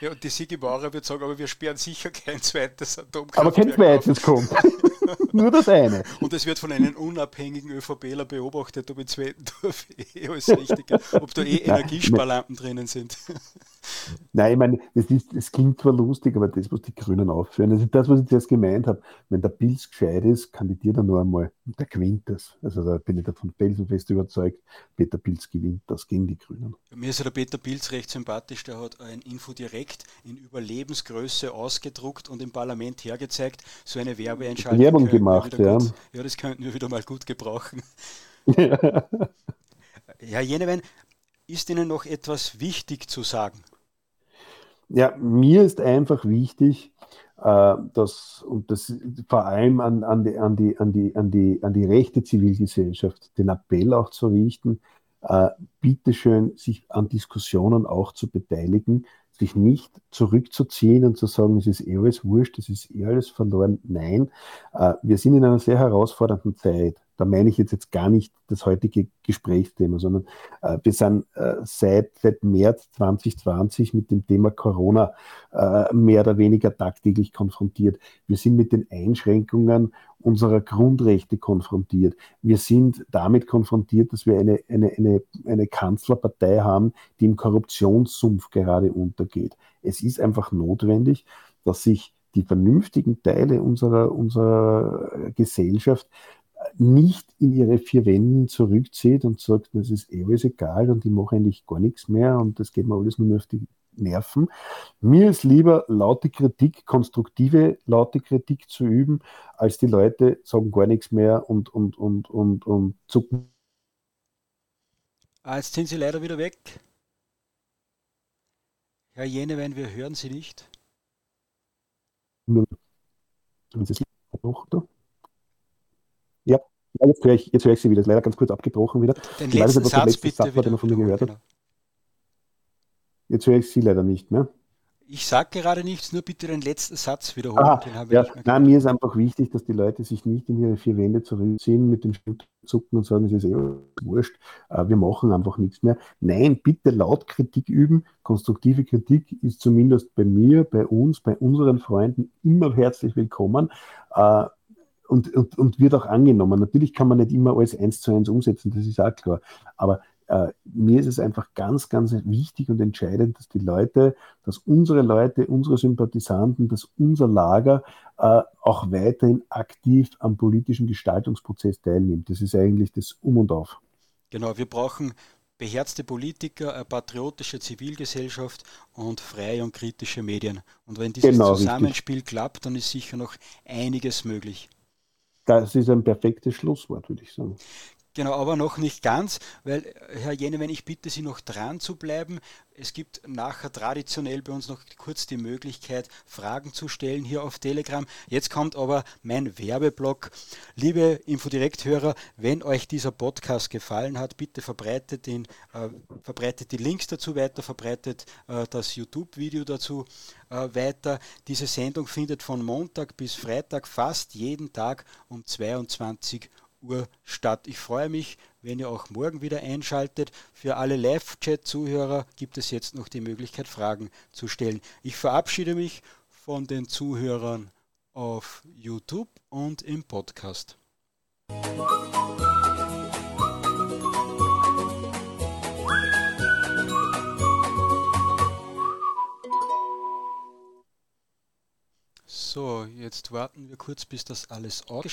Ja, und die Sigi Bauer wird sagen, aber wir sperren sicher kein zweites Atomkraft. Aber kein zweites kommt. Nur das eine. Und es wird von einem unabhängigen ÖVPler beobachtet, ob in Zweitendorf eh alles richtig ist, ob da eh Energiesparlampen drinnen sind. Nein, ich meine, das, ist, das klingt zwar lustig, aber das, was die Grünen aufführen, das ist das, was ich zuerst gemeint habe. Wenn der Pilz gescheit ist, kandidiert er nur einmal und der gewinnt das. Also da bin ich davon felsenfest überzeugt, Peter Pilz gewinnt das gegen die Grünen. Mir ist ja der Peter Pilz recht sympathisch, der hat ein Info direkt in Überlebensgröße ausgedruckt und im Parlament hergezeigt, so eine Werbeentscheidung. Werbung gemacht, ja. Ja, das könnten wir wieder mal gut gebrauchen. Ja. Herr Jenewein, ist Ihnen noch etwas wichtig zu sagen? Ja, mir ist einfach wichtig, äh, dass, und das vor allem an, an, die, an, die, an, die, an, die, an die rechte Zivilgesellschaft, den Appell auch zu richten, äh, bitteschön, sich an Diskussionen auch zu beteiligen, sich nicht zurückzuziehen und zu sagen, es ist eh alles wurscht, es ist eh alles verloren. Nein, äh, wir sind in einer sehr herausfordernden Zeit da meine ich jetzt, jetzt gar nicht das heutige Gesprächsthema, sondern äh, wir sind äh, seit, seit März 2020 mit dem Thema Corona äh, mehr oder weniger tagtäglich konfrontiert. Wir sind mit den Einschränkungen unserer Grundrechte konfrontiert. Wir sind damit konfrontiert, dass wir eine, eine, eine, eine Kanzlerpartei haben, die im Korruptionssumpf gerade untergeht. Es ist einfach notwendig, dass sich die vernünftigen Teile unserer, unserer Gesellschaft nicht in ihre vier Wänden zurückzieht und sagt, das ist eh alles egal und ich mache eigentlich gar nichts mehr und das geht mir alles nur mehr auf die Nerven. Mir ist lieber laute Kritik, konstruktive laute Kritik zu üben, als die Leute sagen gar nichts mehr und, und, und, und, und zucken. Ah, jetzt sind Sie leider wieder weg. Herr Jenewein, wir hören Sie nicht. Nur, noch da? Jetzt höre ich, jetzt höre ich Sie wieder. Das ist leider ganz kurz abgebrochen wieder. Den ich letzten weiß Satz, bitte Satz war, den man von mir gehört hat. Jetzt höre ich Sie leider nicht mehr. Ich sage gerade nichts, nur bitte den letzten Satz wiederholen. Ah, ja. Nein, mir ist einfach wichtig, dass die Leute sich nicht in ihre vier Wände zurückziehen mit dem Schulterzucken und sagen, es ist eh wurscht, äh, wir machen einfach nichts mehr. Nein, bitte laut Kritik üben. Konstruktive Kritik ist zumindest bei mir, bei uns, bei unseren Freunden immer herzlich willkommen. Und, und, und wird auch angenommen. Natürlich kann man nicht immer alles eins zu eins umsetzen, das ist auch klar. Aber äh, mir ist es einfach ganz, ganz wichtig und entscheidend, dass die Leute, dass unsere Leute, unsere Sympathisanten, dass unser Lager äh, auch weiterhin aktiv am politischen Gestaltungsprozess teilnimmt. Das ist eigentlich das Um und Auf. Genau, wir brauchen beherzte Politiker, eine patriotische Zivilgesellschaft und freie und kritische Medien. Und wenn dieses genau, Zusammenspiel richtig. klappt, dann ist sicher noch einiges möglich. Das ist ein perfektes Schlusswort, würde ich sagen. Genau, aber noch nicht ganz, weil Herr Jenewen, ich bitte Sie noch dran zu bleiben. Es gibt nachher traditionell bei uns noch kurz die Möglichkeit, Fragen zu stellen hier auf Telegram. Jetzt kommt aber mein Werbeblock. Liebe Infodirekt-Hörer, wenn euch dieser Podcast gefallen hat, bitte verbreitet, ihn, äh, verbreitet die Links dazu weiter, verbreitet äh, das YouTube-Video dazu äh, weiter. Diese Sendung findet von Montag bis Freitag fast jeden Tag um 22 Uhr Uhr statt. Ich freue mich, wenn ihr auch morgen wieder einschaltet. Für alle Live-Chat-Zuhörer gibt es jetzt noch die Möglichkeit, Fragen zu stellen. Ich verabschiede mich von den Zuhörern auf YouTube und im Podcast. So, jetzt warten wir kurz, bis das alles ausgeschaltet